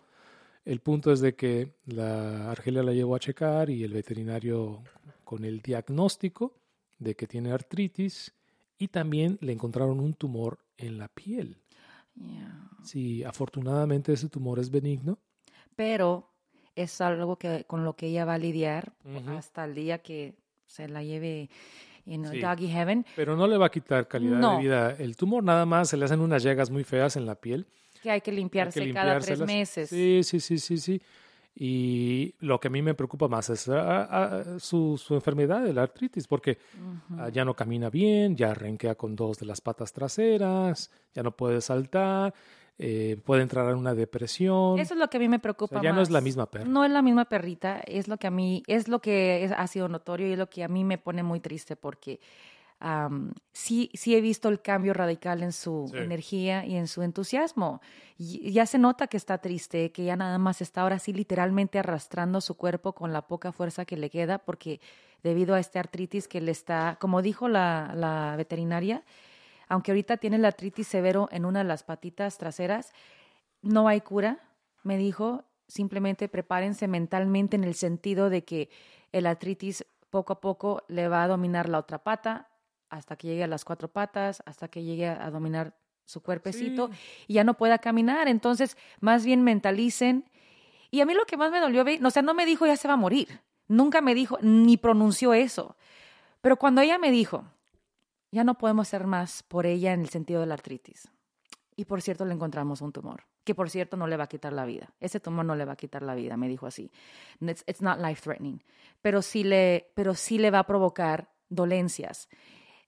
A: El punto es de que la Argelia la llevó a checar y el veterinario con el diagnóstico de que tiene artritis y también le encontraron un tumor en la piel.
B: Yeah.
A: Sí, afortunadamente ese tumor es benigno.
B: Pero es algo que con lo que ella va a lidiar hasta el día que se la lleve en
A: Sí.
B: Doggy Heaven,
A: Pero no le va a quitar calidad
B: No.
A: de vida. El tumor nada más se le hacen unas llagas muy feas en la piel.
B: que hay que
A: Hay que
B: limpiarse cada tres meses.
A: Sí, sí, sí, sí, sí. Y lo que a mí me preocupa más es ah, ah, su, su enfermedad, el artritis, porque ah, ya no camina bien, ya renquea con dos de las patas traseras, ya no puede saltar, eh, puede entrar en una depresión.
B: Eso es lo que a mí me
A: O
B: preocupa
A: sea, ya no es la misma perra.
B: No es la misma perrita, es lo que a mí, es lo que es- ha sido notorio y es lo que a mí me pone muy triste porque sí, sí he visto el cambio radical en su
A: Sí.
B: energía y en su entusiasmo. Y ya se nota que está triste, que ya nada más está ahora sí literalmente arrastrando su cuerpo con la poca fuerza que le queda porque debido a este artritis que le está, como dijo la, la veterinaria, aunque ahorita tiene la artritis severo en una de las patitas traseras, no hay cura, me dijo, simplemente prepárense mentalmente en el sentido de que el artritis poco a poco le va a dominar la otra pata hasta que llegue a las cuatro patas, hasta que llegue a dominar su cuerpecito
A: Sí.
B: y ya no pueda caminar. Entonces, más bien mentalicen. Y a mí lo que más me dolió, o sea, no me dijo ya se va a morir. Nunca me dijo, ni pronunció eso. Pero cuando ella me dijo, ya no podemos hacer más por ella en el sentido de la artritis. Y por cierto, le encontramos un tumor, que por cierto no le va a quitar la vida. Ese tumor no le va a quitar la vida, me dijo así. It's, it's not life threatening, pero sí le, pero sí le va a provocar dolencias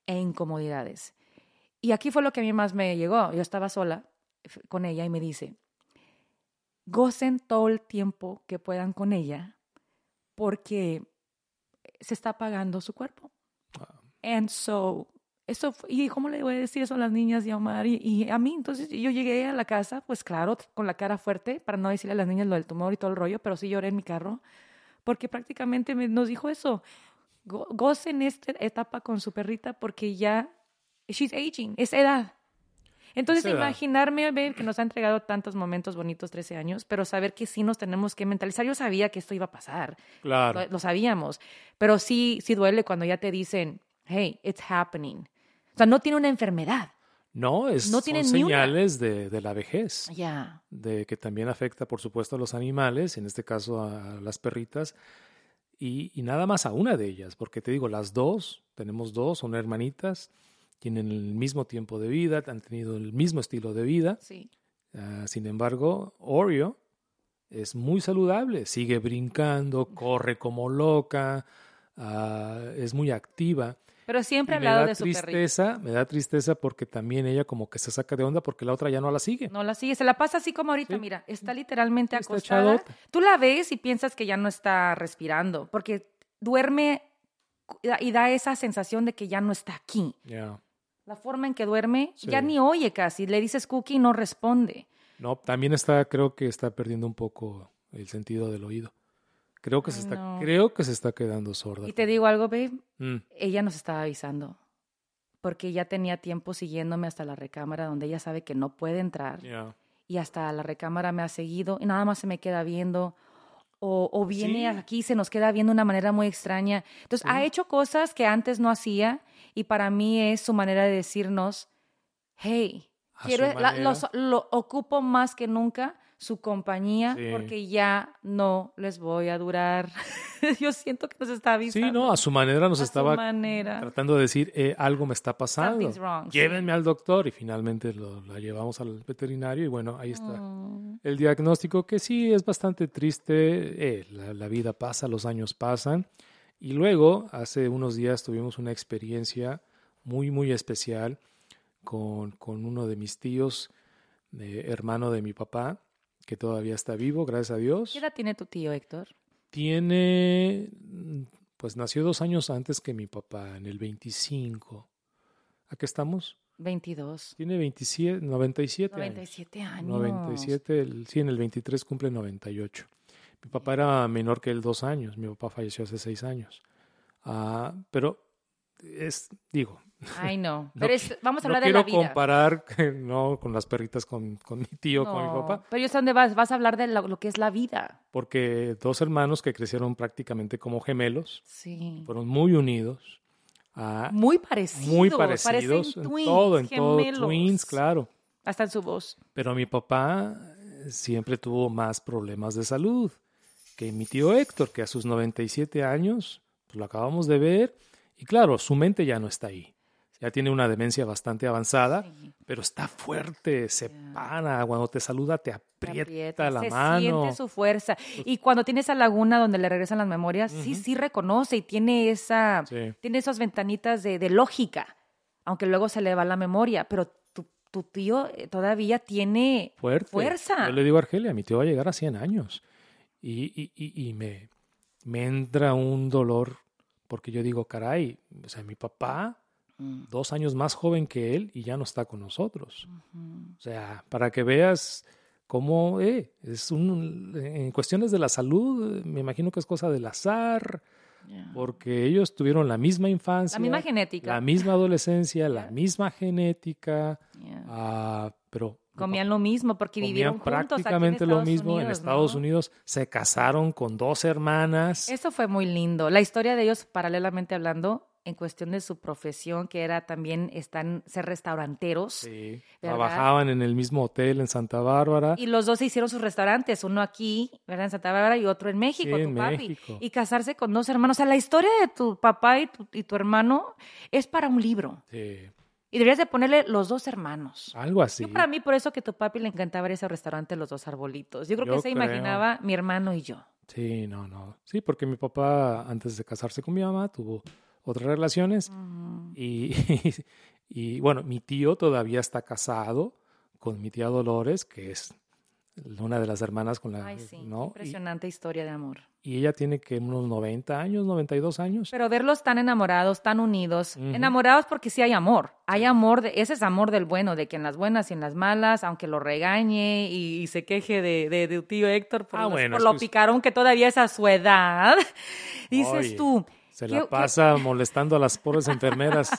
B: e incomodidades. Y aquí fue lo que a mí más me llegó. Yo estaba sola con ella y me dice, gocen todo el tiempo que puedan con ella porque se está apagando su cuerpo. And so Eso y cómo le voy a decir eso a las niñas y a Omar y, y a mí. Entonces yo llegué a la casa, pues claro, con la cara fuerte, para no decirle a las niñas lo del tumor y todo el rollo, pero sí lloré en mi carro, porque prácticamente me- nos dijo eso. Go- gocen esta etapa con su perrita porque ya, she's aging, es edad. Entonces, imaginarme, ver que nos ha entregado tantos momentos bonitos, 13 años, pero saber que sí nos tenemos que mentalizar. Yo sabía que esto iba a pasar,
A: Claro.
B: lo, lo sabíamos, pero sí, sí duele cuando ya te dicen, hey, it's happening. O sea, no tiene una enfermedad.
A: No, es,
B: No
A: son señales de, de la vejez,
B: Ya.
A: de que también afecta, por supuesto, a los animales, en este caso a las perritas, y, y nada más a una de ellas, porque te digo, las dos, tenemos dos, son hermanitas, tienen el mismo tiempo de vida, han tenido el mismo estilo de vida.
B: Sí.
A: Ah, sin embargo, Oreo es muy saludable, sigue brincando, corre como loca, ah, es muy activa.
B: Pero siempre al lado
A: da
B: de su perrito.
A: tristeza, me da tristeza porque también ella como que se saca de onda porque la otra ya no la sigue.
B: No la sigue, se la pasa así como ahorita,
A: Sí.
B: mira, está literalmente
A: Está
B: acostada.
A: echadota.
B: Tú la ves y piensas que ya no está respirando, porque duerme y da esa sensación de que ya no está aquí.
A: Ya.
B: La forma en que duerme, ya ni oye casi. Le dices cookie y no responde.
A: No, también está, creo que está perdiendo un poco el sentido del oído. Creo que se está,
B: no.
A: creo que se está quedando sorda.
B: Y te digo algo, babe,
A: Mm,
B: ella nos estaba avisando, porque ya tenía tiempo siguiéndome hasta la recámara donde ella sabe que no puede entrar. y hasta la recámara me ha seguido y nada más se me queda viendo. O, o viene
A: Sí.
B: aquí, se nos queda viendo de una manera muy extraña. Entonces, ha hecho cosas que antes no hacía y para mí es su manera de decirnos, hey, quiero,
A: su
B: la- los- lo ocupo más que nunca su compañía
A: Sí.
B: porque ya no les voy a durar. Yo siento que nos está avisando.
A: Sí, no, a su manera nos
B: A
A: estaba
B: manera.
A: tratando de decir, eh, algo me está pasando.
B: Sí.
A: Llévenme al doctor y finalmente lo, la llevamos al veterinario y bueno, ahí está.
B: Mm,
A: El diagnóstico que sí es bastante triste, eh, la, la vida pasa, los años pasan y luego hace unos días tuvimos una experiencia muy, muy especial con, con uno de mis tíos, eh, hermano de mi papá, que todavía está vivo, gracias a Dios.
B: ¿Qué edad tiene tu tío, Héctor?
A: Tiene, mm, pues nació dos años antes que mi papá, en el 25. ¿A qué estamos?
B: 22.
A: Tiene 27, 97 años.
B: 97 años.
A: 97, el- sí, en el 23 cumple 98. Mi papá era menor que él dos años, mi papá falleció hace seis años. Ah, pero es, digo,
B: Ay, no.
A: No
B: Pero es- vamos a
A: no
B: hablar de
A: quiero
B: la vida.
A: comparar que no con las perritas con, con mi tío, con mi papá,
B: Pero yo sé dónde vas. Vas a hablar de lo, lo que es la vida.
A: porque dos hermanos que crecieron prácticamente como gemelos,
B: Sí.
A: fueron muy unidos. ah,
B: Muy parecidos.
A: muy parecidos en
B: twins,
A: todo, en todo, twins, claro.
B: Hasta en su voz.
A: Pero mi papá eh, siempre tuvo más problemas de salud que mi tío Héctor, que a sus 97 años, pues lo acabamos de ver, y claro, su mente ya no está ahí. Ya tiene una demencia bastante avanzada,
B: Sí.
A: pero está fuerte, se
B: Ya.
A: para, cuando te saluda te
B: Te
A: aprieta,
B: aprieta,
A: la
B: se
A: mano.
B: siente su fuerza. Y cuando tiene esa laguna donde le regresan las memorias, sí,
A: Ujú.
B: sí reconoce y tiene esa,
A: Sí.
B: tiene esas ventanitas de, de lógica, aunque luego se le va la memoria, pero tu, tu tío eh, todavía tiene
A: fuerte.
B: fuerza.
A: Yo le digo a Argelia, mi tío va a llegar a 100 años. Y, y, y, y me, me entra un dolor porque yo digo, caray, o sea, mi papá,
B: Mm,
A: dos años más joven que él y ya no está con nosotros.
B: ujú.
A: O sea, para que veas cómo eh, es un, en cuestiones de la salud, me imagino que es cosa del azar,
B: Ya.
A: porque ellos tuvieron la misma infancia,
B: La misma genética.
A: la misma adolescencia, la misma genética,
B: Ya.
A: ah, pero
B: Comían lo mismo porque
A: comían
B: vivieron juntos aquí en
A: prácticamente lo mismo en
B: Unidos,
A: Estados
B: ¿no?
A: Unidos. Se casaron con dos hermanas.
B: Eso fue muy lindo. La historia de ellos, paralelamente hablando, en cuestión de su profesión, que era también están ser restauranteros.
A: Sí, trabajaban en el mismo hotel en Santa Bárbara.
B: Y los dos se hicieron sus restaurantes, uno aquí, ¿verdad? En Santa Bárbara, y otro en México,
A: Sí,
B: tu
A: en
B: papi.
A: México.
B: Y casarse con dos hermanos. O sea, la historia de tu papá y tu, y tu hermano es para un libro.
A: Sí,
B: Y deberías de ponerle los dos hermanos.
A: algo así.
B: Yo para mí, por eso que tu papi le encantaba ir a ese restaurante Los Dos Arbolitos. Yo creo
A: Yo
B: que se
A: creo.
B: imaginaba mi hermano y yo.
A: Sí, no, no. Sí, porque mi papá, antes de casarse con mi mamá, tuvo otras relaciones.
B: Ujú.
A: Y, y bueno, mi tío todavía está casado con mi tía Dolores, que es una de las hermanas con la...
B: Ay, sí.
A: ¿no? Y-
B: Impresionante historia de amor.
A: Y, ella tiene que unos 90 años, 92 años.
B: Pero verlos tan enamorados, tan unidos,
A: Ujú.
B: enamorados porque sí hay amor. Hay amor, de, ese es amor del bueno, de que en las buenas y en las malas, aunque lo regañe y, y se queje de, de, de tu tío Héctor por,
A: Ah,
B: los-
A: bueno,
B: por lo
A: que
B: picarón que todavía es a su edad, dices
A: Oye,
B: tú.
A: Se
B: ¿qué-
A: la pasa molestando a las pobres enfermeras.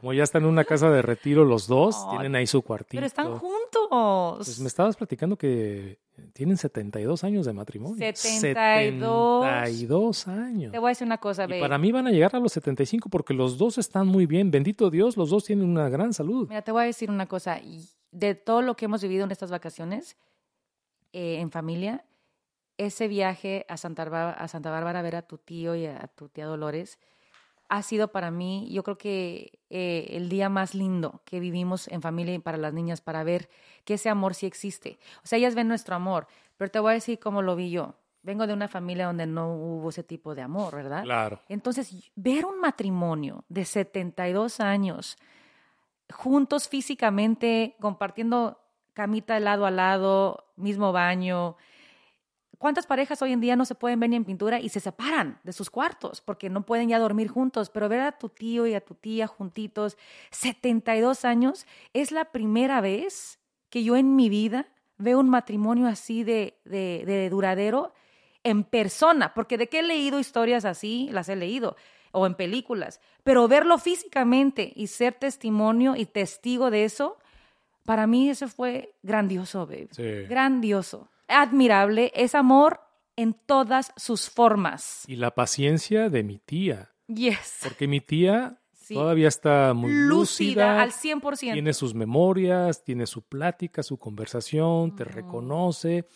A: Como ya están en una casa de retiro los dos,
B: Ay,
A: tienen ahí su cuartito.
B: Pero están juntos.
A: Pues me estabas platicando que tienen 72 años de matrimonio.
B: 72.
A: 72 años.
B: Te voy a decir una cosa,
A: Y
B: babe.
A: para mí van a llegar a los 75 porque los dos están muy bien. Bendito Dios, los dos tienen una gran salud.
B: Mira, te voy a decir una cosa. y De todo lo que hemos vivido en estas vacaciones eh, en familia, ese viaje a Santa, Bárbara, a Santa Bárbara a ver a tu tío y a tu tía Dolores ha sido para mí, yo creo que eh, el día más lindo que vivimos en familia y para las niñas, para ver que ese amor sí existe. O sea, ellas ven nuestro amor, pero te voy a decir cómo lo vi yo. Vengo de una familia donde no hubo ese tipo de amor, ¿verdad?
A: Claro.
B: Entonces, ver un matrimonio de 72 años juntos físicamente, compartiendo camita de lado a lado, mismo baño. ¿Cuántas parejas hoy en día no se pueden ver ni en pintura y se separan de sus cuartos porque no pueden ya dormir juntos? Pero ver a tu tío y a tu tía juntitos, 72 años, es la primera vez que yo en mi vida veo un matrimonio así de, de, de duradero en persona, porque de que he leído historias así, las he leído, o en películas, pero verlo físicamente y ser testimonio y testigo de eso, para mí eso fue grandioso, babe.
A: Sí.
B: Grandioso. Admirable. Es amor en todas sus formas.
A: Y la paciencia de mi tía.
B: Yes.
A: Porque mi tía
B: Sí.
A: todavía está muy
B: Lúcida
A: lúcida.
B: al 100%.
A: Tiene sus memorias, tiene su plática, su conversación, te reconoce.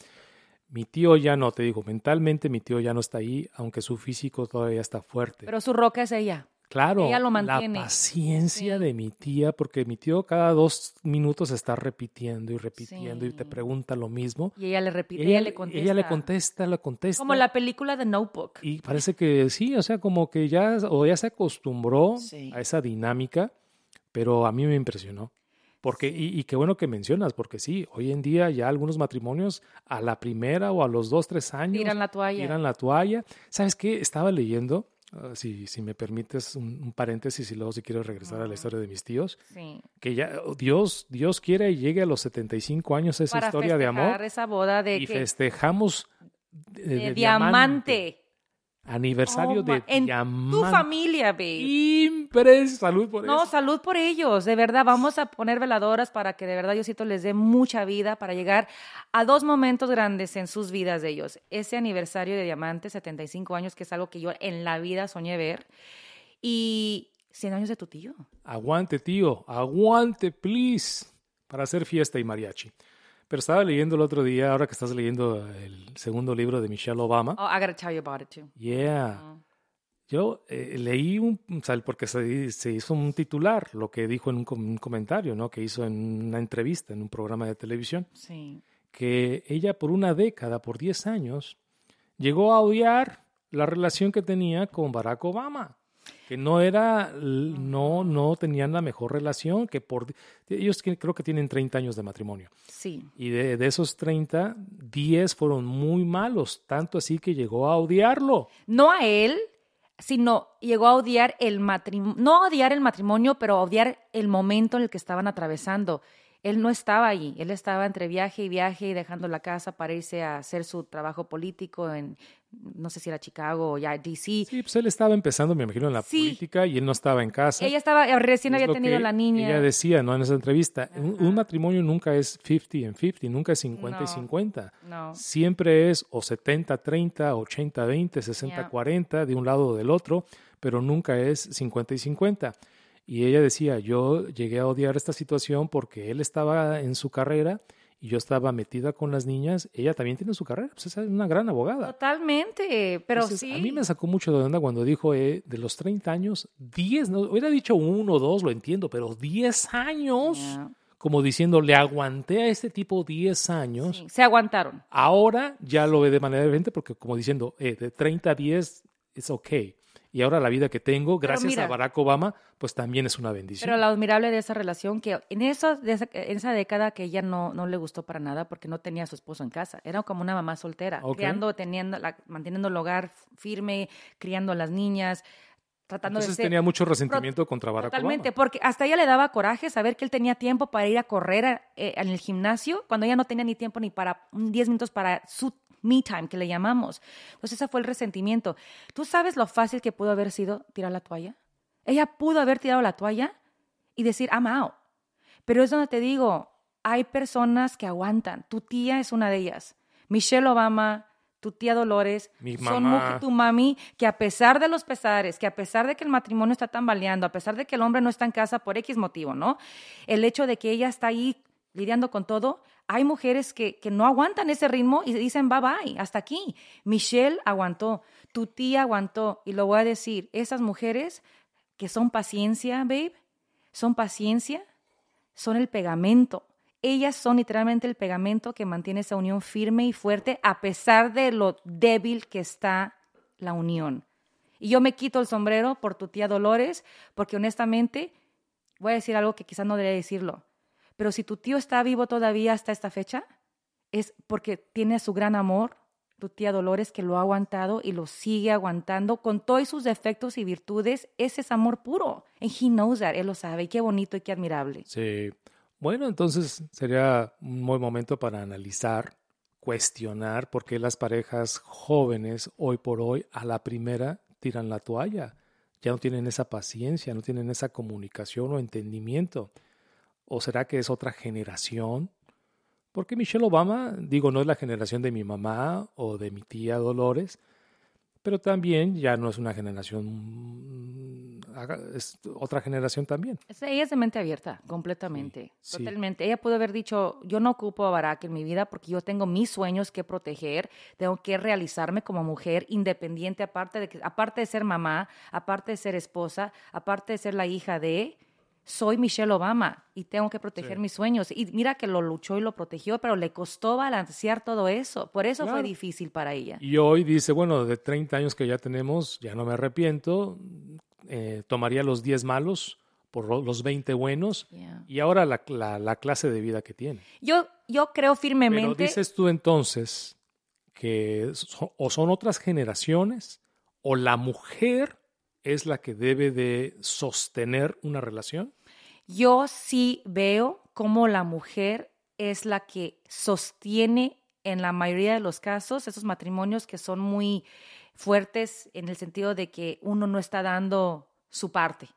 A: Mi tío ya no, te digo, mentalmente mi tío ya no está ahí, aunque su físico todavía está fuerte.
B: Pero su roca es ella.
A: Claro,
B: ella lo
A: la
B: mantiene.
A: paciencia
B: Sí.
A: de mi tía, porque mi tío cada dos minutos está repitiendo y repitiendo y te pregunta lo mismo.
B: Y ella le repite,
A: ella,
B: ella, le contesta.
A: ella le contesta, le contesta.
B: Como la película de Notebook.
A: Y parece que sí, o sea, como que ya, o ya se acostumbró
B: Sí.
A: a esa dinámica, pero a mí me impresionó. Porque, y, y qué bueno que mencionas, porque sí, hoy en día ya algunos matrimonios a la primera o a los dos, tres años
B: Tiran la toalla.
A: tiran la toalla. ¿Sabes qué? Estaba leyendo, ah, si, si me permites un, un paréntesis y luego si quiero regresar a la historia de mis tíos,
B: Sí.
A: que ya oh, Dios, Dios quiera y llegue a los 75 años esa
B: Para
A: historia de amor
B: esa boda de,
A: y
B: que,
A: festejamos de,
B: de
A: de
B: diamante.
A: Aniversario
B: Oh,
A: de
B: ma- en
A: diamante.
B: Tu familia, babe.
A: Impres, salud por
B: No,
A: eso.
B: salud por ellos. De verdad, vamos a poner veladoras para que de verdad Diosito les dé mucha vida para llegar a dos momentos grandes en sus vidas de ellos. Ese aniversario de Diamante, 75 años, que es algo que yo en la vida soñé ver. Y 100 años de tu tío.
A: Aguante, tío, aguante, please, para hacer fiesta y mariachi. Pero estaba leyendo el otro día, ahora que estás leyendo el segundo libro de Michelle Obama.
B: Oh, I gotta tell you about it too.
A: Yeah.
B: Mm.
A: Yo eh, leí un, o sea, porque se, se hizo un titular, lo que dijo en un, un comentario, ¿no? Que hizo en una entrevista en un programa de televisión.
B: Sí.
A: que ella por una década, por 10 años, llegó a odiar la relación que tenía con Barack Obama, que no era, no, no tenían la mejor relación, que por, ellos creo que tienen 30 años de matrimonio,
B: Sí.
A: y de, de esos 30, 10 fueron muy malos, tanto así que llegó a odiarlo.
B: No a él, sino llegó a odiar el matrimonio, no a odiar el matrimonio, pero a odiar el momento en el que estaban atravesando. Él no estaba allí, él estaba entre viaje y viaje y dejando la casa para irse a hacer su trabajo político en, no sé si era Chicago o ya DC.
A: Sí, pues él estaba empezando, me imagino, en la
B: Sí.
A: política y él no estaba en casa.
B: Ella estaba, recién
A: Es
B: había tenido la niña.
A: Ella decía, ¿no? En esa entrevista, un, un matrimonio nunca es 50 en 50, nunca es 50 y
B: No.
A: 50.
B: No.
A: Siempre es o 70-30, 80-20, 60-40, de un lado o del otro, pero nunca es 50 y 50. Y ella decía, yo llegué a odiar esta situación porque él estaba en su carrera y yo estaba metida con las niñas. Ella también tiene su carrera, pues es una gran abogada.
B: Totalmente, pero
A: Entonces,
B: sí.
A: A mí me sacó mucho de onda cuando dijo eh, de los 30 años, 10, no, hubiera dicho uno o dos, lo entiendo, pero 10 años, como diciendo, le aguanté a este tipo 10 años,
B: Sí, se aguantaron.
A: ahora ya lo ve de manera diferente porque como diciendo, eh, de 30 a 10 es ok. Y ahora la vida que tengo, gracias
B: mira-
A: a Barack Obama, pues también es una bendición.
B: Pero lo admirable de esa relación, que en, esa, en esa década que ella no, no le gustó para nada porque no tenía a su esposo en casa. Era como una mamá soltera,
A: Ok.
B: criando, teniendo, la- manteniendo el hogar firme, criando a las niñas, tratando
A: Entonces
B: de ser...
A: tenía mucho resentimiento contra Barack
B: Totalmente,
A: Obama.
B: porque hasta ella le daba coraje saber que él tenía tiempo para ir a correr a- eh, en el gimnasio cuando ella no tenía ni tiempo ni para un 10 minutos para su me time, que le llamamos. Entonces ese fue el resentimiento. ¿Tú sabes lo fácil que pudo haber sido tirar la toalla? Ella pudo haber tirado la toalla y decir, I'm out. Pero es donde te digo, hay personas que aguantan. Tu tía es una de ellas. Michelle Obama, tu tía Dolores,
A: Mi
B: son
A: mamá.
B: tu mami, que a pesar de los pesares, que a pesar de que el matrimonio está tambaleando, a pesar de que el hombre no está en casa por X motivo, ¿no? El hecho de que ella está ahí lidiando con todo, hay mujeres que, que no aguantan ese ritmo y dicen bye bye, hasta aquí. Michelle aguantó, tu tía aguantó, y lo voy a decir, esas mujeres que son paciencia, babe, son paciencia, son el pegamento. Ellas son literalmente el pegamento que mantiene esa unión firme y fuerte a pesar de lo débil que está la unión. Y yo me quito el sombrero por tu tía Dolores, porque honestamente voy a decir algo que quizás no debería decirlo, pero si tu tío está vivo todavía hasta esta fecha, es porque tiene su gran amor, tu tía Dolores, que lo ha aguantado y lo sigue aguantando con todos sus defectos y virtudes. Ese es amor puro. And he knows that, él lo sabe. Y qué bonito y qué admirable.
A: Sí. Bueno, entonces sería un buen momento para analizar, cuestionar por qué las parejas jóvenes hoy por hoy a la primera tiran la toalla. Ya no tienen esa paciencia, no tienen esa comunicación o entendimiento. ¿O será que es otra generación? Porque Michelle Obama, digo, no es la generación de mi mamá o de mi tía Dolores, pero también ya no es una generación, mm, es otra generación también.
B: Ella es de mente abierta, completamente.
A: Sí, sí.
B: Totalmente. Ella pudo haber dicho, yo no ocupo a Barack en mi vida porque yo tengo mis sueños que proteger, tengo que realizarme como mujer independiente, aparte de, que, aparte de ser mamá, aparte de ser esposa, aparte de ser la hija de... Soy Michelle Obama y tengo que proteger
A: Sí.
B: mis sueños. Y mira que lo luchó y lo protegió, pero le costó balancear todo eso. Por eso fue difícil para ella.
A: Y hoy dice, bueno, de 30 años que ya tenemos, ya no me arrepiento, eh, tomaría los 10 malos por lo- los 20 buenos
B: Yeah.
A: y ahora la, la- la clase de vida que tiene.
B: Yo, yo creo
A: Pero
B: firmemente...
A: dices tú entonces que so- o son otras generaciones o la mujer es la que debe de sostener una relación.
B: Yo sí veo cómo la mujer es la que sostiene en la mayoría de los casos esos matrimonios que son muy fuertes en el sentido de que uno no está dando su parte.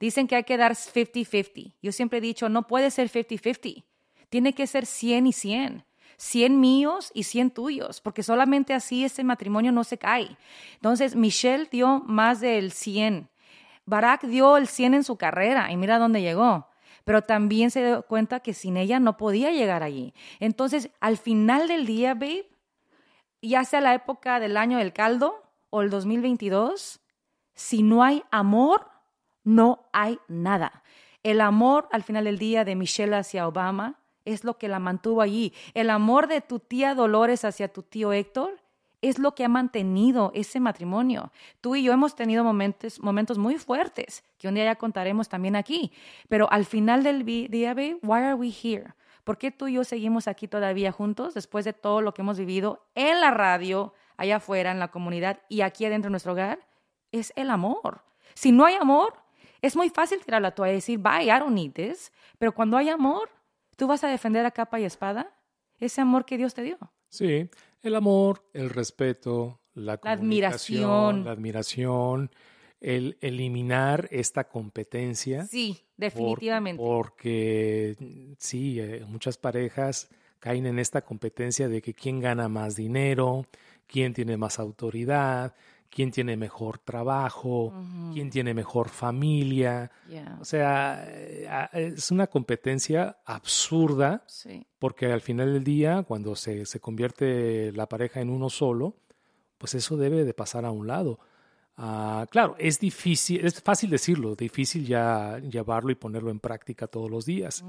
B: Dicen que hay que dar 50-50. Yo siempre he dicho, no puede ser 50-50. Tiene que ser 100 y 100. 100 míos y 100 tuyos, porque solamente así ese matrimonio no se cae. Entonces, Michelle dio más del 100. Barack dio el 100 en su carrera y mira dónde llegó. Pero también se dio cuenta que sin ella no podía llegar allí. Entonces, al final del día, babe, ya sea la época del año del caldo o el 2022, si no hay amor, no hay nada. El amor al final del día de Michelle hacia Obama es lo que la mantuvo allí. El amor de tu tía Dolores hacia tu tío Héctor es lo que ha mantenido ese matrimonio. Tú y yo hemos tenido momentos, momentos muy fuertes que un día ya contaremos también aquí. Pero al final del día, babe, why are we here? ¿Por qué tú y yo seguimos aquí todavía juntos después de todo lo que hemos vivido en la radio, allá afuera, en la comunidad y aquí adentro de nuestro hogar? Es el amor. Si no hay amor, es muy fácil tirar la toalla y decir, bye, I don't need this. Pero cuando hay amor, tú vas a defender a capa y espada ese amor que Dios te dio.
A: Sí, el amor, el respeto, la,
B: La admiración.
A: la admiración, el eliminar esta competencia.
B: Sí,
A: por-
B: definitivamente.
A: porque sí, eh, muchas parejas caen en esta competencia de que quién gana más dinero, quién tiene más autoridad, quién tiene mejor trabajo, quién tiene mejor familia.
B: Yeah,
A: O sea, eh, es una competencia absurda
B: sí.
A: porque al final del día, cuando se, se convierte la pareja en uno solo, pues eso debe de pasar a un lado. Ah, claro, es difícil, es fácil decirlo, difícil ya llevarlo y ponerlo en práctica todos los días.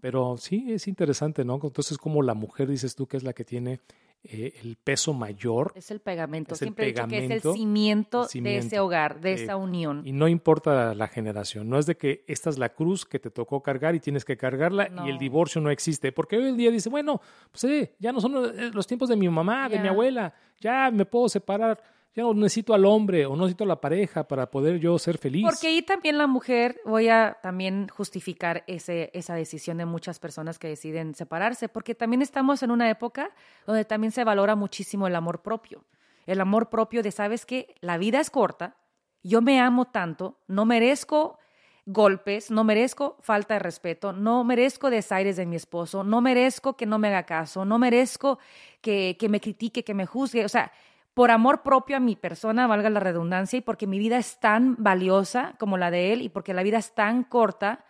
A: Pero sí, es interesante, ¿no? Entonces, como la mujer, dices tú, que es la que tiene eh, el peso mayor.
B: Es el pegamento.
A: Es el
B: Siempre he dicho que es el
A: pegamento,
B: cimiento,
A: el cimiento.
B: de ese hogar, de
A: Eh,
B: esa unión.
A: Y no importa la generación, no es de que esta es la cruz que te tocó cargar y tienes que cargarla y el divorcio no existe. Porque hoy el día dice, bueno, pues eh, ya no son eh, los tiempos de mi mamá, de mi abuela, ya me puedo separar, ya necesito al hombre o no necesito a la pareja para poder yo ser feliz.
B: Porque ahí también la mujer, voy a también justificar ese, esa decisión de muchas personas que deciden separarse, porque también estamos en una época donde también se valora muchísimo el amor propio. El amor propio de, sabes que la vida es corta, yo me amo tanto, no merezco golpes, no merezco falta de respeto, no merezco desaires de mi esposo, no merezco que no me haga caso, no merezco que, que me critique, que me juzgue. O sea, por amor propio a mi persona, valga la redundancia, y porque mi vida es tan valiosa como la de él y porque la vida es tan corta,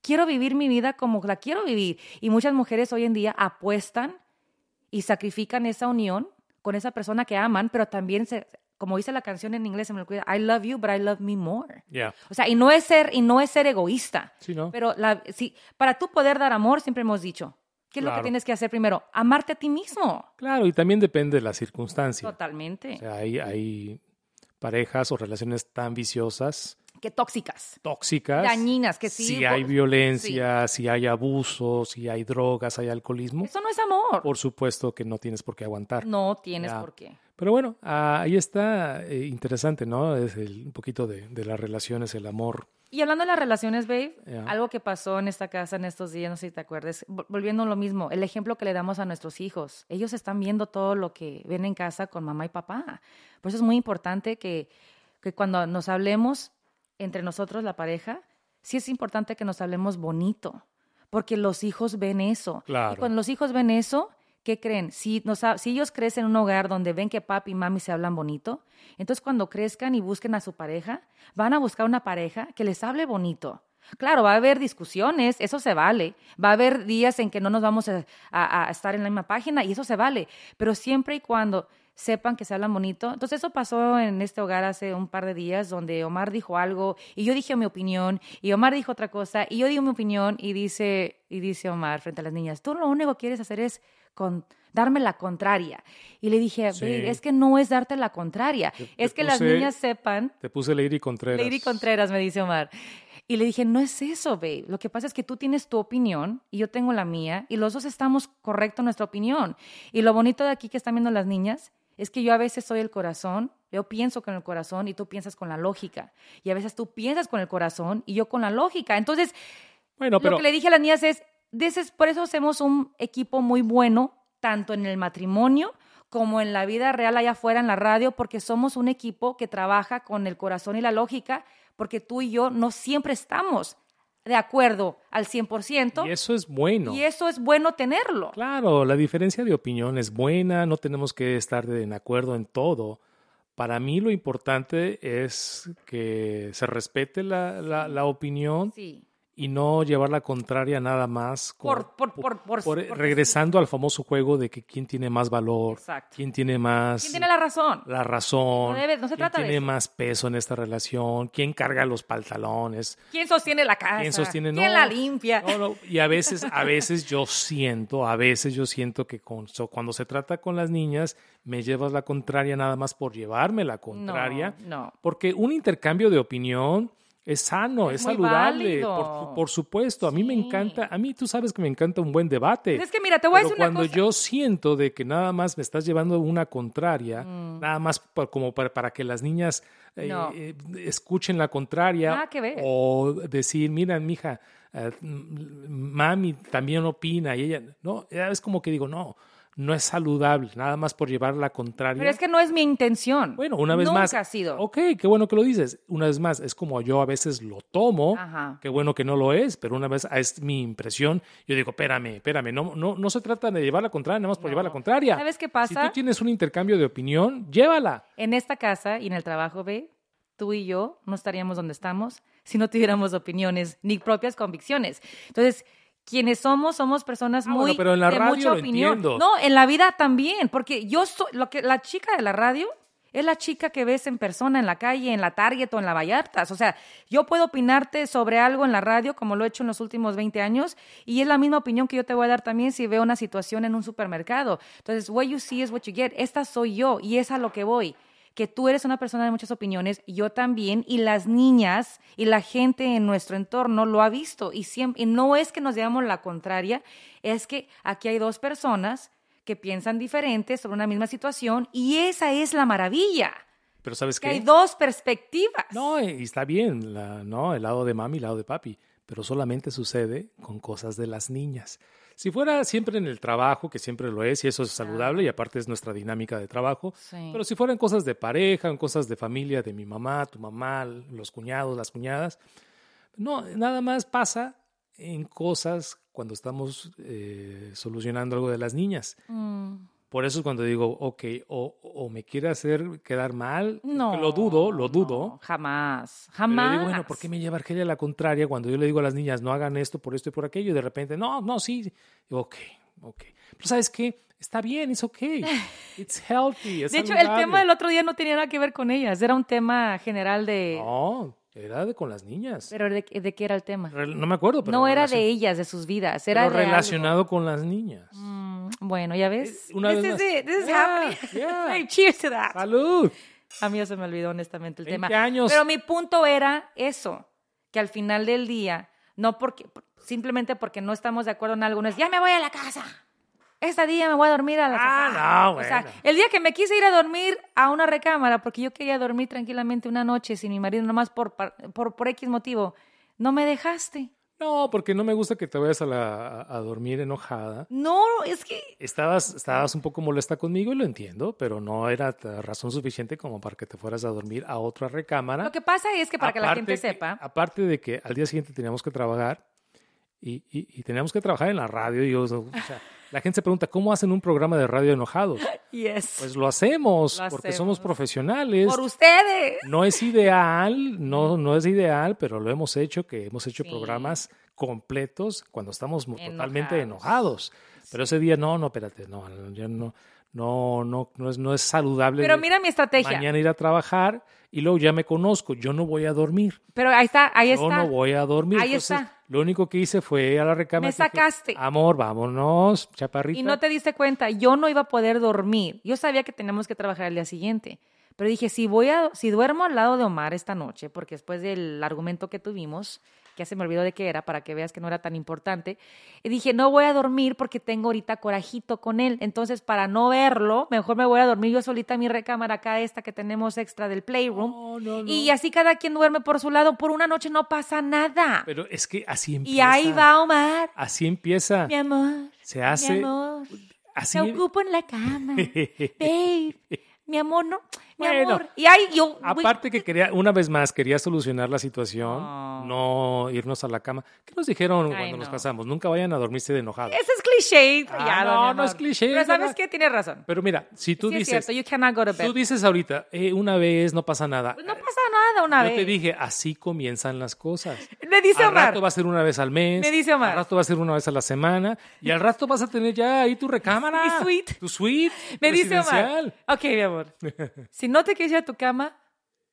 B: quiero vivir mi vida como la quiero vivir. Y muchas mujeres hoy en día apuestan y sacrifican esa unión con esa persona que aman, pero también, se, como dice la canción en inglés, se me olvida, I love you, but I love me more. O sea, y no es ser, y no es ser egoísta.
A: sí, ¿no?
B: Pero la, sí, para tú poder dar amor, siempre hemos dicho, ¿qué es lo que
A: Claro.
B: tienes que hacer primero? Amarte a ti mismo.
A: Claro, y también depende de la circunstancia.
B: Totalmente.
A: O sea, hay, hay parejas o relaciones tan viciosas,
B: Qué tóxicas.
A: tóxicas.
B: Dañinas, que sí,
A: Si hay violencia, si hay abuso, si hay drogas, hay alcoholismo,
B: Eso no es amor.
A: por supuesto que no tienes por qué aguantar.
B: No tienes
A: Ya.
B: por qué.
A: Pero bueno, ah, ahí está eh, interesante, ¿no? Es el- un poquito de, de las relaciones, el amor.
B: Y hablando de las relaciones, babe, algo que pasó en esta casa en estos días, no sé si te acuerdas, vol- volviendo a lo mismo, el ejemplo que le damos a nuestros hijos. Ellos están viendo todo lo que ven en casa con mamá y papá. Por eso es muy importante que, que cuando nos hablemos entre nosotros, la pareja, sí es importante que nos hablemos bonito, porque los hijos ven eso.
A: Claro.
B: Y cuando los hijos ven eso, ¿qué creen? Si, nos si ellos crecen en un hogar donde ven que papi y mami se hablan bonito, entonces cuando crezcan y busquen a su pareja, van a buscar una pareja que les hable bonito. Claro, va a haber discusiones, eso se vale. Va a haber días en que no nos vamos a, a- a estar en la misma página y eso se vale. Pero siempre y cuando sepan que se hablan bonito. Entonces eso pasó en este hogar hace un par de días donde Omar dijo algo y yo dije mi opinión y Omar dijo otra cosa y yo digo mi opinión y dice, y dice Omar frente a las niñas, tú lo único que quieres hacer es con, darme la contraria. Y le dije,
A: Sí.
B: "Babe, es que no es darte la contraria,
A: Te-
B: es
A: te
B: que las niñas sepan
A: Te puse Lady Contreras.
B: Lady Contreras, me dice Omar. Y le dije, no es eso, babe. Lo que pasa es que tú tienes tu opinión y yo tengo la mía y los dos estamos correctos en nuestra opinión. Y lo bonito de aquí que están viendo las niñas es que yo a veces soy el corazón, yo pienso con el corazón y tú piensas con la lógica. Y a veces tú piensas con el corazón y yo con la lógica. Entonces,
A: Bueno, pero
B: lo que le dije a las niñas es, por eso hacemos un equipo muy bueno, tanto en el matrimonio como en la vida real allá afuera en la radio, porque somos un equipo que trabaja con el corazón y la lógica, porque tú y yo no siempre estamos de acuerdo al 100%,
A: y eso es bueno.
B: y eso es bueno tenerlo.
A: Claro, la diferencia de opinión es buena, no tenemos que estar de acuerdo en todo. Para mí lo importante es que se respete la, la- la opinión
B: Sí.
A: Y no llevar la contraria nada más. con-
B: Por, por, por,
A: regresando al famoso juego de que quién tiene más valor,
B: Exacto.
A: quién tiene más
B: ¿Quién tiene la razón?
A: la razón,
B: No debe- no se
A: quién
B: trata de
A: tiene
B: eso.
A: más peso en esta relación, quién carga los pantalones,
B: ¿Quién sostiene la casa?
A: quién sostiene
B: ¿Quién
A: no,
B: la limpia?
A: no, no, Y a veces, a veces yo siento, a veces yo siento que con- so- cuando se trata con las niñas, me llevas la contraria nada más por llevarme la contraria.
B: No, no.
A: Porque un intercambio de opinión es sano,
B: Es
A: saludable, por, por supuesto. A mí me encanta, a mí tú sabes que me encanta un buen debate.
B: Es que mira, te voy a decir una
A: cuando
B: cosa.
A: yo siento de que nada más me estás llevando una contraria,
B: Mm.
A: nada más pa- como para, para que las niñas eh,
B: No.
A: eh, escuchen la contraria
B: Nada que ver.
A: o decir, mira, mija, eh, mami también opina y ella, no, es como que digo, no, no es saludable, nada más por llevar la contraria.
B: Pero es que no es mi intención.
A: Bueno, una vez
B: Nunca
A: más.
B: ha sido.
A: Ok, qué bueno que lo dices. Una vez más, es como yo a veces lo tomo.
B: Ajá.
A: Qué bueno que no lo es, pero una vez ah, es mi impresión. Yo digo, espérame, espérame, no, no, no se trata de llevar la contraria, nada más por
B: No.
A: llevar la contraria.
B: ¿Sabes qué
A: Si
B: pasa?
A: tú tienes un intercambio de opinión, llévala.
B: En esta casa y en el trabajo, ve, tú y yo no estaríamos donde estamos si no tuviéramos opiniones ni propias convicciones. Entonces, quienes somos, somos personas
A: Ah,
B: muy
A: bueno, pero en la
B: de
A: radio
B: mucha
A: lo
B: opinión.
A: entiendo.
B: No, en la vida también, porque yo soy lo que la chica de la radio Es la chica que ves en persona, en la calle, en la Target o en la Vallartas. O sea, yo puedo opinarte sobre algo en la radio, como lo he hecho en los últimos 20 años, y es la misma opinión que yo te voy a dar también si veo una situación en un supermercado. Entonces, what you see is what you get. Esta soy yo y es a lo que voy que tú eres una persona de muchas opiniones, yo también, y las niñas y la gente en nuestro entorno lo ha visto. Y, siempre, y no es que nos digamos la contraria, es que aquí hay dos personas que piensan diferentes sobre una misma situación y esa es la maravilla.
A: Pero ¿sabes
B: Que
A: qué?
B: hay dos perspectivas.
A: No, y está bien, la- ¿no? El lado de mami y el lado de papi, pero solamente sucede con cosas de las niñas. Si fuera siempre en el trabajo, que siempre lo es, y eso es saludable, y aparte es nuestra dinámica de trabajo,
B: Sí.
A: pero si fueran cosas de pareja, en cosas de familia, de mi mamá, tu mamá, los cuñados, las cuñadas, no, nada más pasa en cosas cuando estamos eh, solucionando algo de las niñas.
B: Mm,
A: Por eso es cuando digo, ok, o, o me quiere hacer quedar mal,
B: no.
A: lo dudo, lo dudo.
B: no, jamás.
A: Pero
B: Jamás.
A: digo, bueno, ¿por qué me lleva Argelia a la contraria cuando yo le digo a las niñas, no hagan esto por esto y por aquello? Y de repente, no, no, sí. Digo, ok, ok. Pero ¿sabes qué? Está bien, es ok. It's healthy. Es
B: De hecho, el tema del otro día no tenía nada que ver con ellas. Era un tema general de.
A: No, era de con las niñas.
B: Pero de, de qué era el tema?
A: No me acuerdo, pero.
B: no era
A: relacion-
B: de ellas, de sus vidas.
A: pero
B: Era algo.
A: relacionado con las niñas.
B: Mm, bueno, ya ves.
A: Eh, una
B: this
A: vez
B: is
A: más.
B: it. This is
A: Yeah,
B: happening.
A: yeah.
B: Hey, cheers to that.
A: ¡Salud!
B: A mí ya se me olvidó honestamente el
A: 20
B: tema.
A: años.
B: Pero mi punto era eso, que al final del día, no porque, simplemente porque no estamos de acuerdo en algo, no es, ya me voy a la casa. Este día me voy a dormir a la
A: Ah,
B: sofá".
A: no,
B: O sea,
A: bueno.
B: el día que me quise ir a dormir a una recámara, porque yo quería dormir tranquilamente una noche sin mi marido, nomás por, por, por X motivo, no me dejaste.
A: No, porque no me gusta que te vayas a, la- a dormir enojada.
B: No, es que
A: Estabas, estabas un poco molesta conmigo y lo entiendo, pero no era razón suficiente como para que te fueras a dormir a otra recámara.
B: lo que pasa es que para que la gente
A: que-
B: sepa,
A: Aparte de que al día siguiente teníamos que trabajar y, y- y teníamos que trabajar en la radio. Y yo, o sea, la gente se pregunta, ¿cómo hacen un programa de radio enojados?
B: yes,
A: Pues lo hacemos,
B: Lo
A: porque
B: hacemos.
A: somos profesionales.
B: por ustedes.
A: No es ideal, no, no es ideal, pero lo hemos hecho, que hemos hecho
B: Sí.
A: programas completos cuando estamos mo- totalmente
B: Enojados.
A: Pero ese día, no, no, espérate, no, ya no, no, no, no es, no es saludable.
B: Pero mira mi estrategia.
A: Mañana ir a trabajar y luego ya me conozco, yo no voy a dormir.
B: Pero ahí está, ahí
A: Yo
B: está.
A: no voy a dormir.
B: Ahí
A: Entonces,
B: está.
A: Lo único que hice fue a la recámara.
B: Me
A: dije,
B: sacaste.
A: Amor, vámonos, chaparrita.
B: Y no te diste cuenta, yo no iba a poder dormir. Yo sabía que teníamos que trabajar el día siguiente. Pero dije, si voy a, si duermo al lado de Omar esta noche, porque después del argumento que tuvimos, que ya se me olvidó de qué era, para que veas que no era tan importante, y dije, no voy a dormir porque tengo ahorita corajito con él. Entonces, para no verlo, mejor me voy a dormir yo solita en mi recámara acá, esta que tenemos extra del Playroom.
A: No, no, no.
B: Y así cada quien duerme por su lado. Por una noche no pasa nada.
A: Pero es que así empieza.
B: y ahí va Omar.
A: Así empieza.
B: Mi amor.
A: Se hace.
B: Mi amor.
A: Así.
B: Te ocupo en la cama. Babe. Mi amor, no. Mi
A: Bueno,
B: amor. Y ahí yo.
A: Aparte que quería, una vez más, quería solucionar la situación,
B: No.
A: no irnos a la cama. ¿Qué nos dijeron
B: Ay,
A: cuando nos
B: no.
A: casamos? Nunca vayan a dormirse de enojados.
B: Ese es cliché.
A: Ah,
B: ya,
A: no, no es cliché,
B: Pero
A: es
B: ¿sabes qué? Tienes razón.
A: Pero mira, si tú
B: sí es
A: dices,
B: cierto. You cannot go to bed.
A: tú dices ahorita, eh, una vez no pasa nada.
B: Pues no pasa nada una
A: Yo
B: vez.
A: te dije, así comienzan las cosas.
B: Le dice
A: al
B: Omar.
A: rato va a ser una vez al mes.
B: Me dice Omar.
A: Al rato va a ser una vez a la semana. Y al rato vas a tener ya ahí tu recámara.
B: Mi suite.
A: Tu suite.
B: Me dice Omar. Ok, mi amor. Si no te quieres ir a tu cama,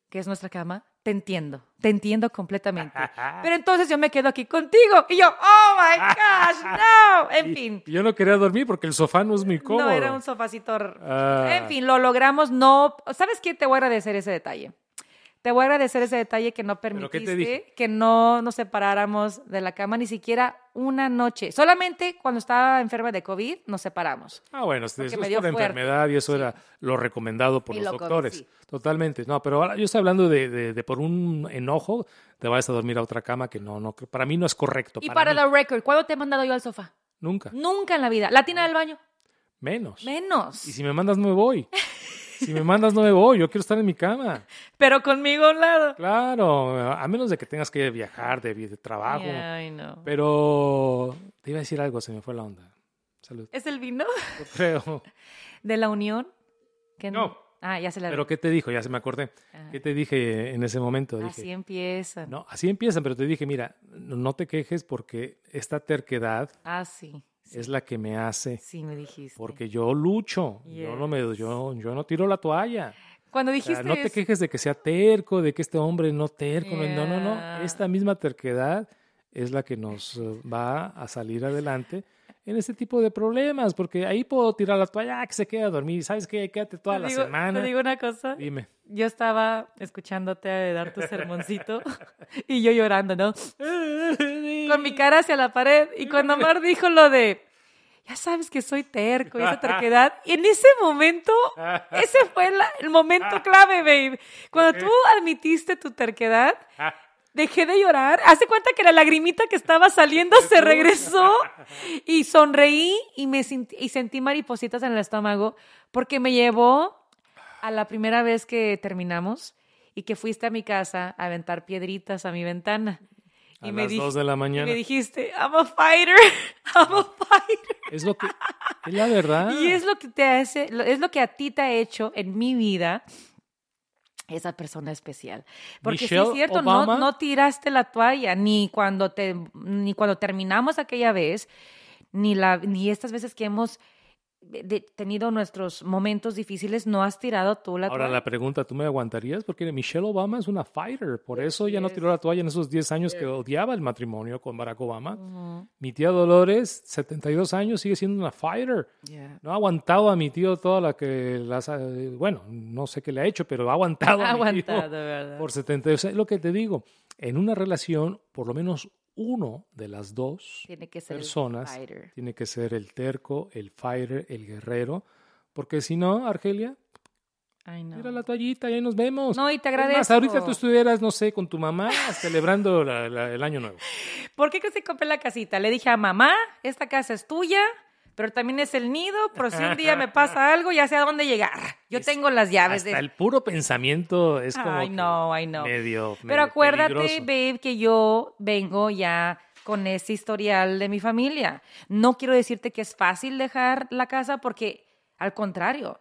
B: que es nuestra cama, te entiendo. Te entiendo completamente. Pero entonces yo me quedo aquí contigo. Y yo, oh my gosh, no. En fin.
A: Y yo no quería dormir porque el sofá no es muy cómodo.
B: No, era un sofacito.
A: Ah.
B: En fin, lo logramos. No. ¿Sabes qué? Te voy a agradecer ese detalle. Te voy a agradecer ese detalle que no permitiste que no nos separáramos de la cama ni siquiera una noche. Solamente cuando estaba enferma de COVID nos separamos.
A: Ah, bueno, eso
B: Porque
A: es
B: me dio
A: por
B: fuerte.
A: enfermedad y eso era lo recomendado por
B: Y
A: los
B: lo
A: doctores. Totalmente. No, pero ahora yo estoy hablando de, de- de por un enojo te vayas a dormir a otra cama que no, no, para mí no es correcto.
B: Y para
A: mí.
B: the record, ¿cuándo te he mandado yo al sofá?
A: Nunca.
B: Nunca en la vida. ¿La tina del baño?
A: Menos.
B: Menos.
A: Y si me mandas, no me voy. Si me mandas, no me voy. Yo quiero estar en mi cama.
B: Pero conmigo a un lado.
A: Claro, a menos de que tengas que viajar de, de trabajo.
B: Ay, no.
A: Pero te iba a decir algo, se me fue la onda. Salud.
B: ¿Es el vino
A: Yo creo.
B: de la unión? Que
A: No.
B: Ah, ya se la
A: Pero ¿qué te dijo? Ya se me acordé.
B: Ah.
A: ¿Qué te dije en ese momento? Dije,
B: Así empiezan.
A: No, así empiezan, pero te dije, mira, no te quejes porque esta terquedad
B: Ah, sí. Sí,
A: es la que me hace,
B: sí me dijiste.
A: porque yo lucho, yo no me, yo, yo no tiro la toalla.
B: Cuando
A: O sea,
B: dijiste
A: no te quejes de que sea terco, de que este hombre no terco. no, No, no. Esta misma terquedad es la que nos eh, va a salir adelante en este tipo de problemas, porque ahí puedo tirar la toalla, ah, que se quede a dormir. ¿Sabes qué? Quédate toda
B: te
A: la
B: digo,
A: semana.
B: Te digo una cosa.
A: Dime.
B: Yo estaba escuchándote dar tu sermoncito y yo llorando, ¿no? Con mi cara hacia la pared. Y cuando Mar dijo lo de, ya sabes que soy terco y esa terquedad, y en ese momento, ese fue la- el momento clave, babe. Cuando tú admitiste tu terquedad, dejé de llorar. Hace cuenta que la lagrimita que estaba saliendo se regresó y sonreí y me sentí, y sentí maripositas en el estómago porque me llevó a la primera vez que terminamos y que fuiste a mi casa a aventar piedritas a mi ventana.
A: A
B: Y me,
A: las
B: dij-
A: dos de la
B: y
A: mañana.
B: me dijiste, I'm a fighter, I'm a fighter.
A: Es lo que. Es la verdad.
B: Y es lo que te hace, es lo que a ti te ha hecho en mi vida esa persona especial. Porque sí
A: Michelle
B: es cierto, no, no tiraste la toalla ni cuando te ni cuando terminamos aquella vez, ni la ni estas veces que hemos de- tenido nuestros momentos difíciles, no has tirado tú la
A: Ahora
B: toalla.
A: la pregunta, ¿tú me aguantarías? Porque Michelle Obama es una fighter, por eso ya no tiró la toalla en esos 10 años que odiaba el matrimonio con Barack Obama.
B: Ujú.
A: Mi tía Dolores, 72 años, sigue siendo una fighter.
B: Yeah.
A: No ha aguantado a mi tío toda la que las ha- bueno, no sé qué le ha hecho, pero ha aguantado a mi tío
B: Aguantado, ¿verdad?
A: por 72. O sea, es lo que te digo, en una relación, por lo menos uno de las dos
B: Tiene que ser el
A: personas tiene que ser el terco, el fighter, el guerrero, porque si no, Argelia,
B: Ay, no.
A: Mira la toallita y ahí nos vemos.
B: No, y te agradezco.
A: ahorita tú estuvieras, no sé, con tu mamá celebrando la- la- el año nuevo.
B: ¿Por qué que compré la casita? Le dije a mamá, esta casa es tuya, pero también es el nido, por si un día me pasa algo, ya sé a dónde llegar. Yo
A: Es-
B: tengo las llaves
A: Hasta
B: de...
A: el puro pensamiento es como medio,
B: Pero acuérdate,
A: peligroso.
B: babe, que yo vengo ya con ese historial de mi familia. No quiero decirte que es fácil dejar la casa porque, al contrario,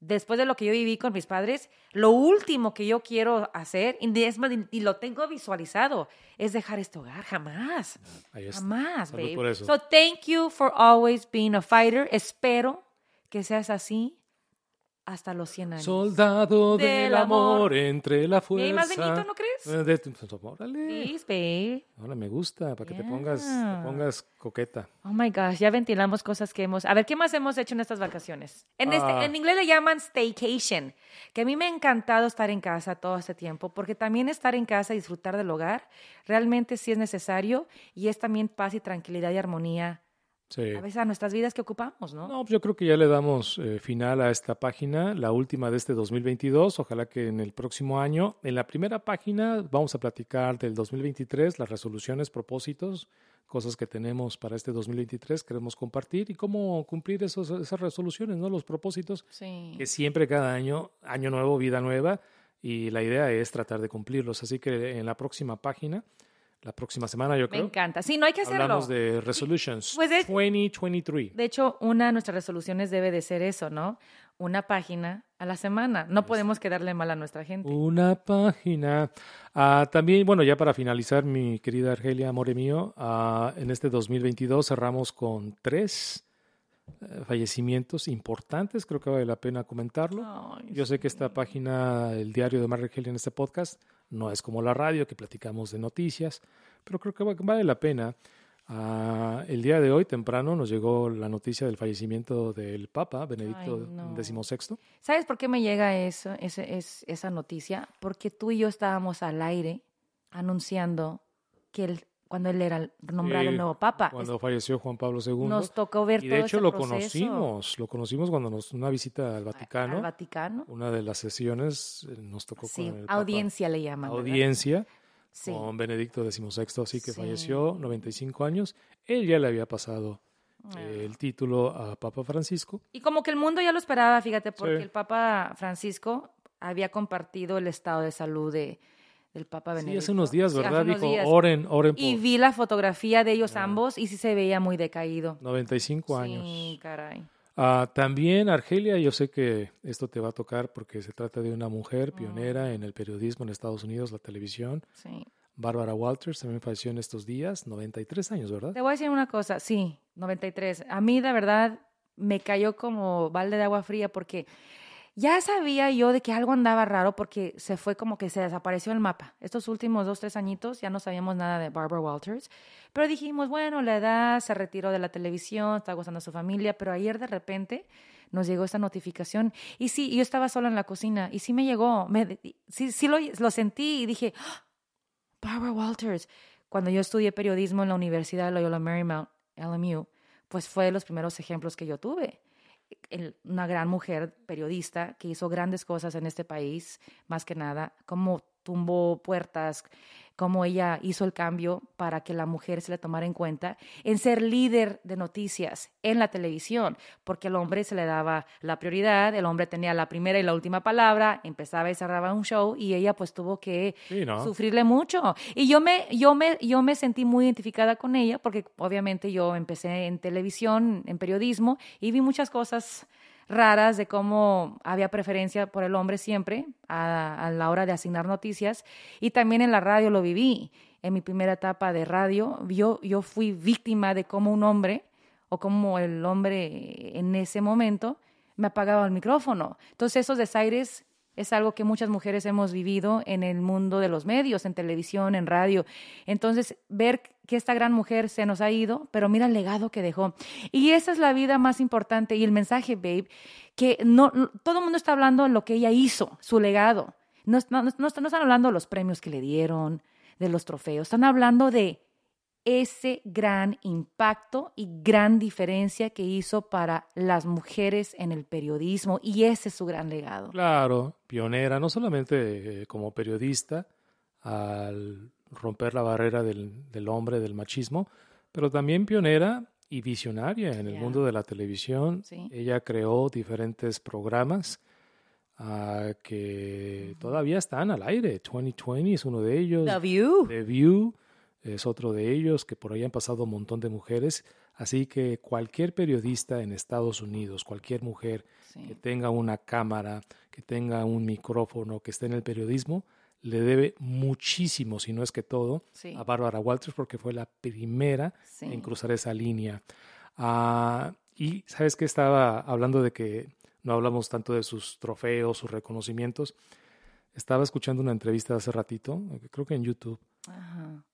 B: después de lo que yo viví con mis padres, lo último que yo quiero hacer, y es más, y lo tengo visualizado, es dejar este hogar. Jamás.
A: Está.
B: Jamás, babe.
A: por eso.
B: So thank you for always being a fighter. Espero que seas así hasta los 100 años.
A: Soldado del,
B: Del
A: amor,
B: amor.
A: entre la
B: ¿Y
A: fuerza.
B: hay más Benito, no crees?
A: Eh, de pues, órale. Ahora me gusta, para que te pongas, te pongas coqueta.
B: Oh my gosh, ya ventilamos cosas que hemos. A ver, ¿qué más hemos hecho en estas vacaciones? En, este-
A: Ah.
B: en inglés le llaman staycation, que a mí me ha encantado estar en casa todo este tiempo, porque también estar en casa y disfrutar del hogar realmente sí es necesario y es también paz y tranquilidad y armonía
A: Sí.
B: a veces a nuestras vidas que ocupamos, ¿no?
A: No, pues yo creo que ya le damos eh, final a esta página, la última de este 2022. Ojalá que en el próximo año, en la primera página, vamos a platicar del 2023, las resoluciones, propósitos, cosas que tenemos para este 2023, queremos compartir y cómo cumplir esos, esas resoluciones, ¿no? Los propósitos,
B: Sí.
A: que siempre cada año, año nuevo, vida nueva, y la idea es tratar de cumplirlos. Así que en la próxima página, la próxima semana, yo
B: Me
A: creo,
B: encanta. Sí, no hay que hacerlo.
A: hablamos de resolutions
B: Pues de-
A: 2023.
B: De hecho, una de nuestras resoluciones debe de ser eso, ¿no? Una página a la semana. No podemos quedarle mal a nuestra gente.
A: Una página. Ah, también, bueno, ya para finalizar, mi querida Argelia, amore mío, ah, en este 2022 cerramos con tres eh, fallecimientos importantes, creo que vale la pena comentarlo.
B: Ay,
A: Yo sé que esta página, el diario de Mar Argelia en este podcast, no es como la radio que platicamos de noticias, pero creo que va- vale la pena. Ah, el día de hoy, temprano, nos llegó la noticia del fallecimiento del Papa Benedicto
B: no.
A: XVI.
B: ¿Sabes por qué me llega eso, ese, es, esa noticia? Porque tú y yo estábamos al aire anunciando que él, cuando él era nombrado el nuevo papa,
A: Cuando falleció Juan Pablo II.
B: nos tocó ver
A: Y
B: todo
A: de hecho
B: ese
A: lo
B: proceso
A: conocimos, lo conocimos cuando nos una visita al Vaticano,
B: al Vaticano.
A: una de las sesiones eh, nos tocó
B: Sí,
A: con el Papa.
B: audiencia le llaman.
A: audiencia
B: Sí.
A: con Benedicto XVI, así que
B: Sí.
A: falleció 95 años. Él ya le había pasado
B: Ah.
A: eh, el título a Papa Francisco.
B: Y como que el mundo ya lo esperaba, fíjate, porque
A: Sí.
B: el Papa Francisco había compartido el estado de salud de, del Papa
A: Sí,
B: Benedicto.
A: hace unos días,
B: Sí,
A: ¿verdad?
B: unos
A: Dijo,
B: días.
A: oren, oren por
B: Y vi la fotografía de ellos
A: Ah.
B: ambos y sí se veía muy decaído.
A: 95
B: Sí,
A: años.
B: caray.
A: Ah, también, Argelia, yo sé que esto te va a tocar porque se trata de una
B: Mm.
A: mujer pionera en el periodismo en Estados Unidos, la televisión.
B: Sí.
A: Bárbara Walters también falleció en estos días, 93 años, ¿verdad?
B: Te voy a decir una cosa, sí, 93. A mí, de verdad, me cayó como balde de agua fría porque ya sabía yo de que algo andaba raro porque se fue como que se desapareció el mapa. Estos últimos dos, tres añitos ya no sabíamos nada de Barbara Walters. Pero dijimos, bueno, la edad, se retiró de la televisión, está gozando a su familia. Pero ayer de repente nos llegó esta notificación. Y sí, yo estaba sola en la cocina y sí me llegó. Me, sí, sí lo, sentí y dije, ¡Ah! Barbara Walters. Cuando yo estudié periodismo en la Universidad de Loyola Marymount, LMU, pues fue de los primeros ejemplos que yo tuve una gran mujer periodista que hizo grandes cosas en este país, más que nada, como tumbó puertas, cómo ella hizo el cambio para que la mujer se le tomara en cuenta en ser líder de noticias en la televisión, porque al hombre se le daba la prioridad, el hombre tenía la primera y la última palabra, empezaba y cerraba un show y ella pues tuvo que sufrirle mucho. Y yo me, yo, me, yo me sentí muy identificada con ella porque obviamente yo empecé en televisión, en periodismo y vi muchas cosas raras de cómo había preferencia por el hombre siempre a, la hora de asignar noticias. Y también en la radio lo viví. En mi primera etapa de radio, yo, yo fui víctima de cómo un hombre o cómo el hombre en ese momento me apagaba el micrófono. Entonces esos desaires es algo que muchas mujeres hemos vivido en el mundo de los medios, en televisión, en radio. Entonces, ver que esta gran mujer se nos ha ido, pero mira el legado que dejó. Y esa es la vida más importante y el mensaje, babe, que no, todo el mundo está hablando de lo que ella hizo, su legado. No, no, no, están hablando de los premios que le dieron, de los trofeos, están hablando de ese gran impacto y gran diferencia que hizo para las mujeres en el periodismo y ese es su gran legado.
A: Claro, pionera, no solamente eh, como periodista al romper la barrera del, hombre, del machismo, pero también pionera y visionaria en el mundo de la televisión. Ella creó diferentes programas ah, que todavía están al aire. 2020 es uno de ellos.
B: The View.
A: The View es otro de ellos, que por ahí han pasado un montón de mujeres. Así que cualquier periodista en Estados Unidos, cualquier mujer que tenga una cámara, que tenga un micrófono, que esté en el periodismo, le debe muchísimo, si no es que todo, a Bárbara Walters porque fue la primera en cruzar esa línea. Ah, y sabes que estaba hablando de que no hablamos tanto de sus trofeos, sus reconocimientos. Estaba escuchando una entrevista hace ratito, creo que en YouTube,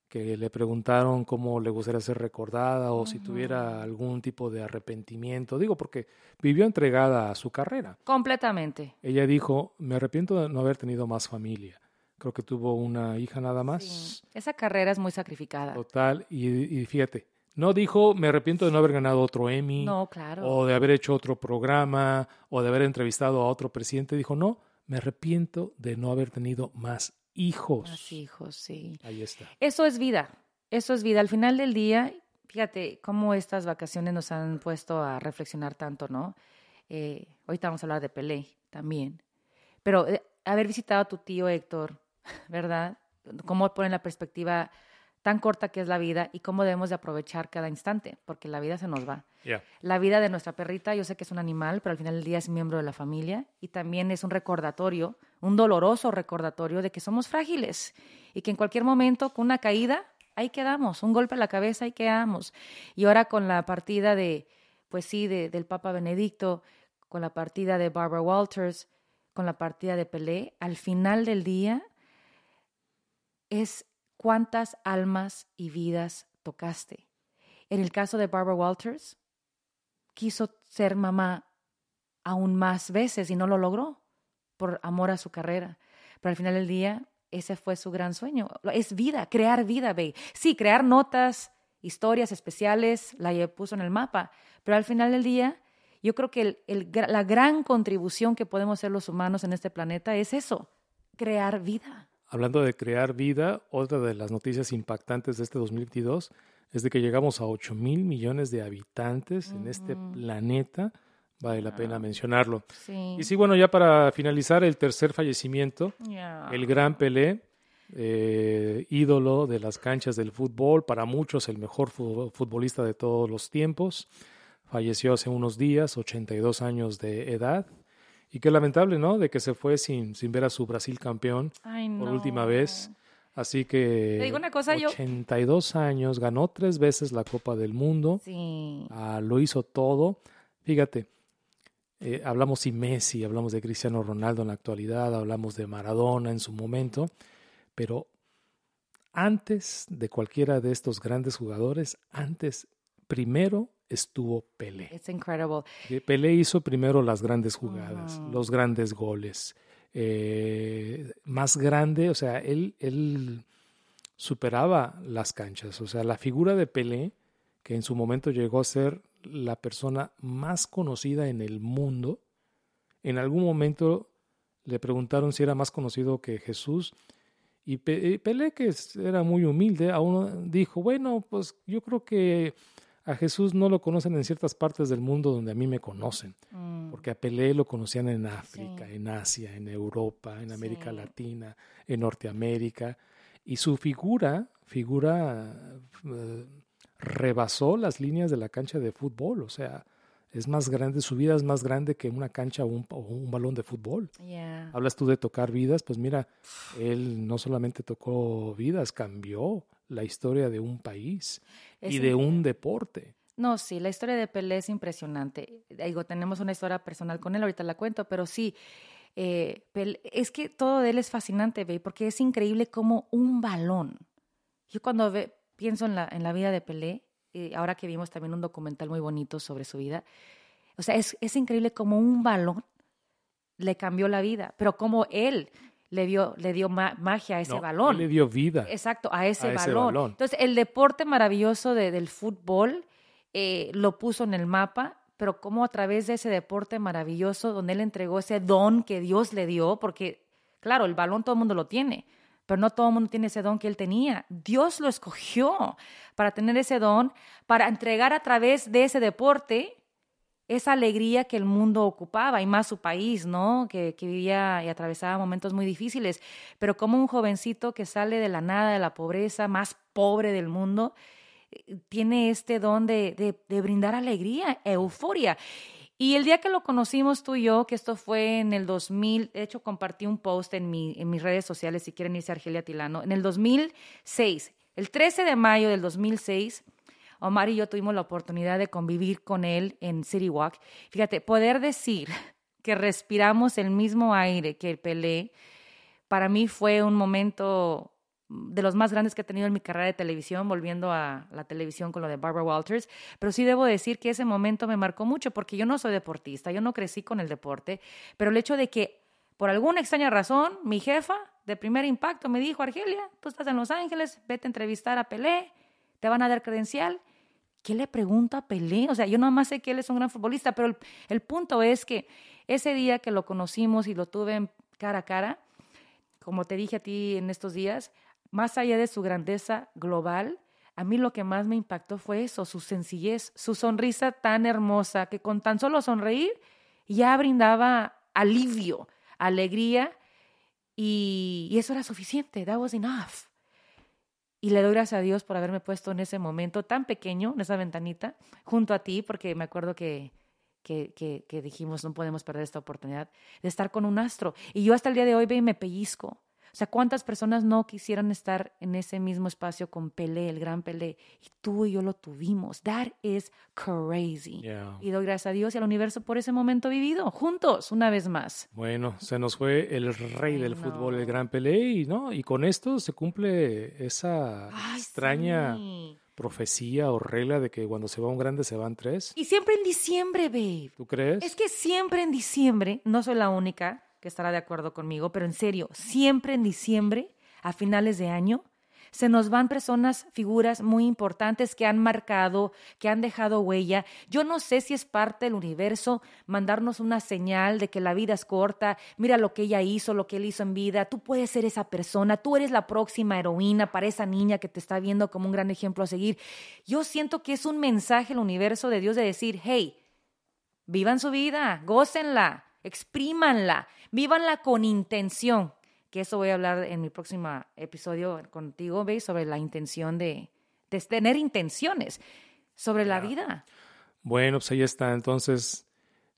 A: que le preguntaron cómo le gustaría ser recordada o si tuviera algún tipo de arrepentimiento. Digo, porque vivió entregada a su carrera.
B: Completamente.
A: Ella dijo, me arrepiento de no haber tenido más familia. Creo que tuvo una hija nada más.
B: Esa carrera es muy sacrificada.
A: Total, y, fíjate, no dijo, me arrepiento de no haber ganado otro Emmy.
B: No, claro.
A: O de haber hecho otro programa, o de haber entrevistado a otro presidente. Dijo, no, me arrepiento de no haber tenido más hijos.
B: Más hijos, sí.
A: Ahí está.
B: Eso es vida. Eso es vida. Al final del día, fíjate cómo estas vacaciones nos han puesto a reflexionar tanto, ¿no? Eh, ahorita vamos a hablar de Pelé también. Pero eh, haber visitado a tu tío Héctor, ¿verdad? Cómo ponen la perspectiva tan corta que es la vida y cómo debemos de aprovechar cada instante, porque la vida se nos va. La vida de nuestra perrita, yo sé que es un animal, pero al final del día es miembro de la familia y también es un recordatorio, un doloroso recordatorio de que somos frágiles y que en cualquier momento con una caída, ahí quedamos, un golpe a la cabeza, ahí quedamos. Y ahora con la partida de, pues sí, del Papa Benedicto, con la partida de Barbara Walters, con la partida de Pelé, al final del día es cuántas almas y vidas tocaste. En el caso de Barbara Walters, quiso ser mamá aún más veces y no lo logró por amor a su carrera. Pero al final del día, ese fue su gran sueño. Es vida, crear vida, ve. Sí, crear notas, historias especiales, la puso en el mapa. Pero al final del día, yo creo que la gran contribución que podemos hacer los humanos en este planeta es eso, crear vida.
A: Hablando de crear vida, otra de las noticias impactantes de este 2022 es de que llegamos a 8 mil millones de habitantes en este planeta. Vale la pena mencionarlo. Y sí, bueno, ya para finalizar, el tercer fallecimiento, el gran Pelé, eh, ídolo de las canchas del fútbol, para muchos el mejor futbolista de todos los tiempos. Falleció hace unos días, 82 años de edad. Y qué lamentable, ¿no? De que se fue sin, sin ver a su Brasil campeón por última vez. Así que
B: digo una cosa,
A: 82 años, ganó tres veces la Copa del Mundo.
B: Sí.
A: Ah, lo hizo todo. Fíjate, eh, hablamos de Messi, hablamos de Cristiano Ronaldo en la actualidad, hablamos de Maradona en su momento, pero antes de cualquiera de estos grandes jugadores, antes primero estuvo Pelé.
B: It's incredible.
A: Pelé hizo primero las grandes jugadas, los grandes goles. Eh, más grande, o sea, él, él superaba las canchas. O sea, la figura de Pelé, que en su momento llegó a ser la persona más conocida en el mundo, en algún momento le preguntaron si era más conocido que Jesús. Y Pelé, que era muy humilde, aún dijo, bueno, pues yo creo que a Jesús no lo conocen en ciertas partes del mundo donde a mí me conocen, mm. porque a Pelé lo conocían en África, en Asia, en Europa, en América Latina, en Norteamérica, y su figura, figura eh, rebasó las líneas de la cancha de fútbol, o sea, es más grande, su vida es más grande que una cancha o un, balón de fútbol. Hablas tú de tocar vidas, pues mira, él no solamente tocó vidas, cambió la historia de un país y de un deporte.
B: No, sí, la historia de Pelé es impresionante. Digo, tenemos una historia personal con él, ahorita la cuento, pero sí, eh, es que todo de él es fascinante, ve, porque es increíble como un balón. Yo cuando pienso en la, en la vida de Pelé, y ahora que vimos también un documental muy bonito sobre su vida, o sea, es, es increíble como un balón le cambió la vida, pero como él le dio, le dio magia a ese balón.
A: le dio vida.
B: Exacto, a ese, balón. Entonces, el deporte maravilloso del fútbol eh, lo puso en el mapa, pero como a través de ese deporte maravilloso, donde él entregó ese don que Dios le dio, porque, claro, el balón todo el mundo lo tiene, pero no todo el mundo tiene ese don que él tenía. Dios lo escogió para tener ese don, para entregar a través de ese deporte esa alegría que el mundo ocupaba y más su país, ¿no? Que, vivía y atravesaba momentos muy difíciles, pero como un jovencito que sale de la nada, de la pobreza, más pobre del mundo, eh, tiene este don de, brindar alegría, euforia. Y el día que lo conocimos tú y yo, que esto fue en el 2000, de hecho compartí un post en, mi, en mis redes sociales si quieren irse a Argelia Tilano, en el 2006, el 13 de mayo del 2006, Omar y yo tuvimos la oportunidad de convivir con él en City Walk. Fíjate, poder decir que respiramos el mismo aire que el Pelé, para mí fue un momento de los más grandes que he tenido en mi carrera de televisión, volviendo a la televisión con lo de Barbara Walters, pero sí debo decir que ese momento me marcó mucho porque yo no soy deportista, yo no crecí con el deporte, pero el hecho de que por alguna extraña razón mi jefa de primer impacto me dijo, Argelia, tú estás en Los Ángeles, vete a entrevistar a Pelé, te van a dar credencial ¿qué le pregunta a Pelé? O sea, yo más sé que él es un gran futbolista, pero el, punto es que ese día que lo conocimos y lo tuve cara a cara, como te dije a ti en estos días, más allá de su grandeza global, a mí lo que más me impactó fue eso, su sencillez, su sonrisa tan hermosa, que con tan solo sonreír ya brindaba alivio, alegría, y, y eso era suficiente. That was enough. Y le doy gracias a Dios por haberme puesto en ese momento tan pequeño, en esa ventanita, junto a ti, porque me acuerdo que, que, que, dijimos, no podemos perder esta oportunidad de estar con un astro. Y yo hasta el día de hoy ve y me pellizco. O sea, ¿cuántas personas no quisieran estar en ese mismo espacio con Pelé, el gran Pelé? Y tú y yo lo tuvimos. That is crazy. Y doy gracias a Dios y al universo por ese momento vivido, juntos, una vez más.
A: Bueno, se nos fue el rey del fútbol, el gran Pelé, y, ¿no? y con esto se cumple esa extraña... profecía o regla de que cuando se va un grande se van tres.
B: Y siempre en diciembre, babe.
A: ¿Tú crees?
B: Es que siempre en diciembre, no soy la única, estará de acuerdo conmigo, pero en serio, siempre en diciembre, a finales de año, se nos van personas, figuras muy importantes que han marcado, que han dejado huella. Yo no sé si es parte del universo mandarnos una señal de que la vida es corta, mira lo que ella hizo, lo que él hizo en vida, tú puedes ser esa persona, tú eres la próxima heroína para esa niña que te está viendo como un gran ejemplo a seguir. Yo siento que es un mensaje el universo de Dios de decir, hey, vivan su vida, gócenla, exprímanla, vívanla con intención, que eso voy a hablar en mi próximo episodio contigo, ¿veis? Sobre la intención de, tener intenciones sobre la vida.
A: Bueno, pues ahí está entonces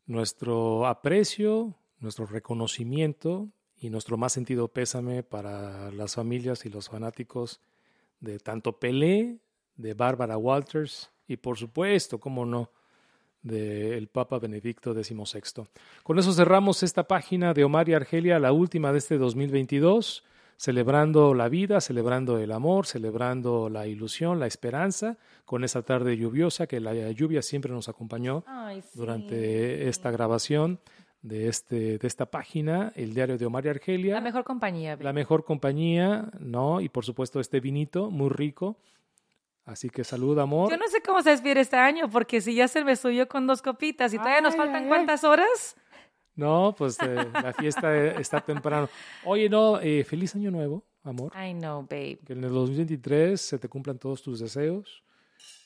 A: nuestro aprecio, nuestro reconocimiento y nuestro más sentido pésame para las familias y los fanáticos de tanto Pelé, de Bárbara Walters y por supuesto, cómo no, del Papa Benedicto XVI. Con eso cerramos esta página de Omar y Argelia, la última de este 2022, celebrando la vida, celebrando el amor, celebrando la ilusión, la esperanza, con esa tarde lluviosa que la lluvia siempre nos acompañó
B: Ay, sí.
A: durante esta grabación de, este, de esta página, el diario de Omar y Argelia.
B: La mejor compañía.
A: La mejor compañía, ¿no? Y por supuesto este vinito muy rico. Así que salud, amor.
B: Yo no sé cómo se despide este año, porque si ya se me subió con dos copitas y todavía nos
A: Ay,
B: faltan
A: ay, ay.
B: cuántas horas.
A: No, pues eh, la fiesta está temprano. Oye, no, eh, feliz año nuevo, amor.
B: I know, babe.
A: Que en el 2023 se te cumplan todos tus deseos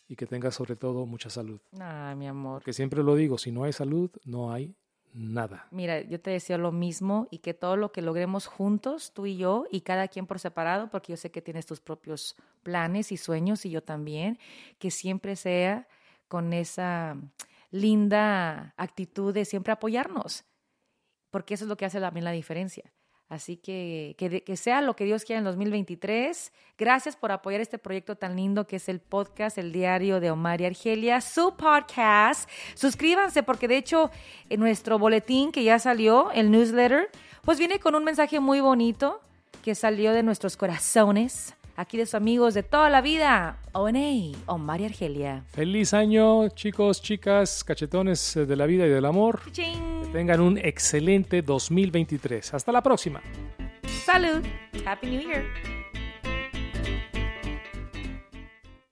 A: y que tengas sobre todo mucha salud.
B: Ay, mi amor.
A: Porque siempre lo digo, si no hay salud, no hay nada.
B: Mira, yo te deseo lo mismo y que todo lo que logremos juntos, tú y yo, y cada quien por separado, porque yo sé que tienes tus propios planes y sueños y yo también, que siempre sea con esa linda actitud de siempre apoyarnos, porque eso es lo que hace también la diferencia. Así que, que, sea lo que Dios quiera en 2023. Gracias por apoyar este proyecto tan lindo que es el podcast, el diario de Omar y Argelia, su podcast. Suscríbanse porque de hecho en nuestro boletín que ya salió, el newsletter, pues viene con un mensaje muy bonito que salió de nuestros corazones, aquí de sus amigos de toda la vida, ONA, Omar y Argelia.
A: Feliz año, chicos, chicas, cachetones eh, de la vida y del amor.
B: ¡Ching!
A: Tengan un excelente 2023. Hasta la próxima.
B: Salud. Happy New Year.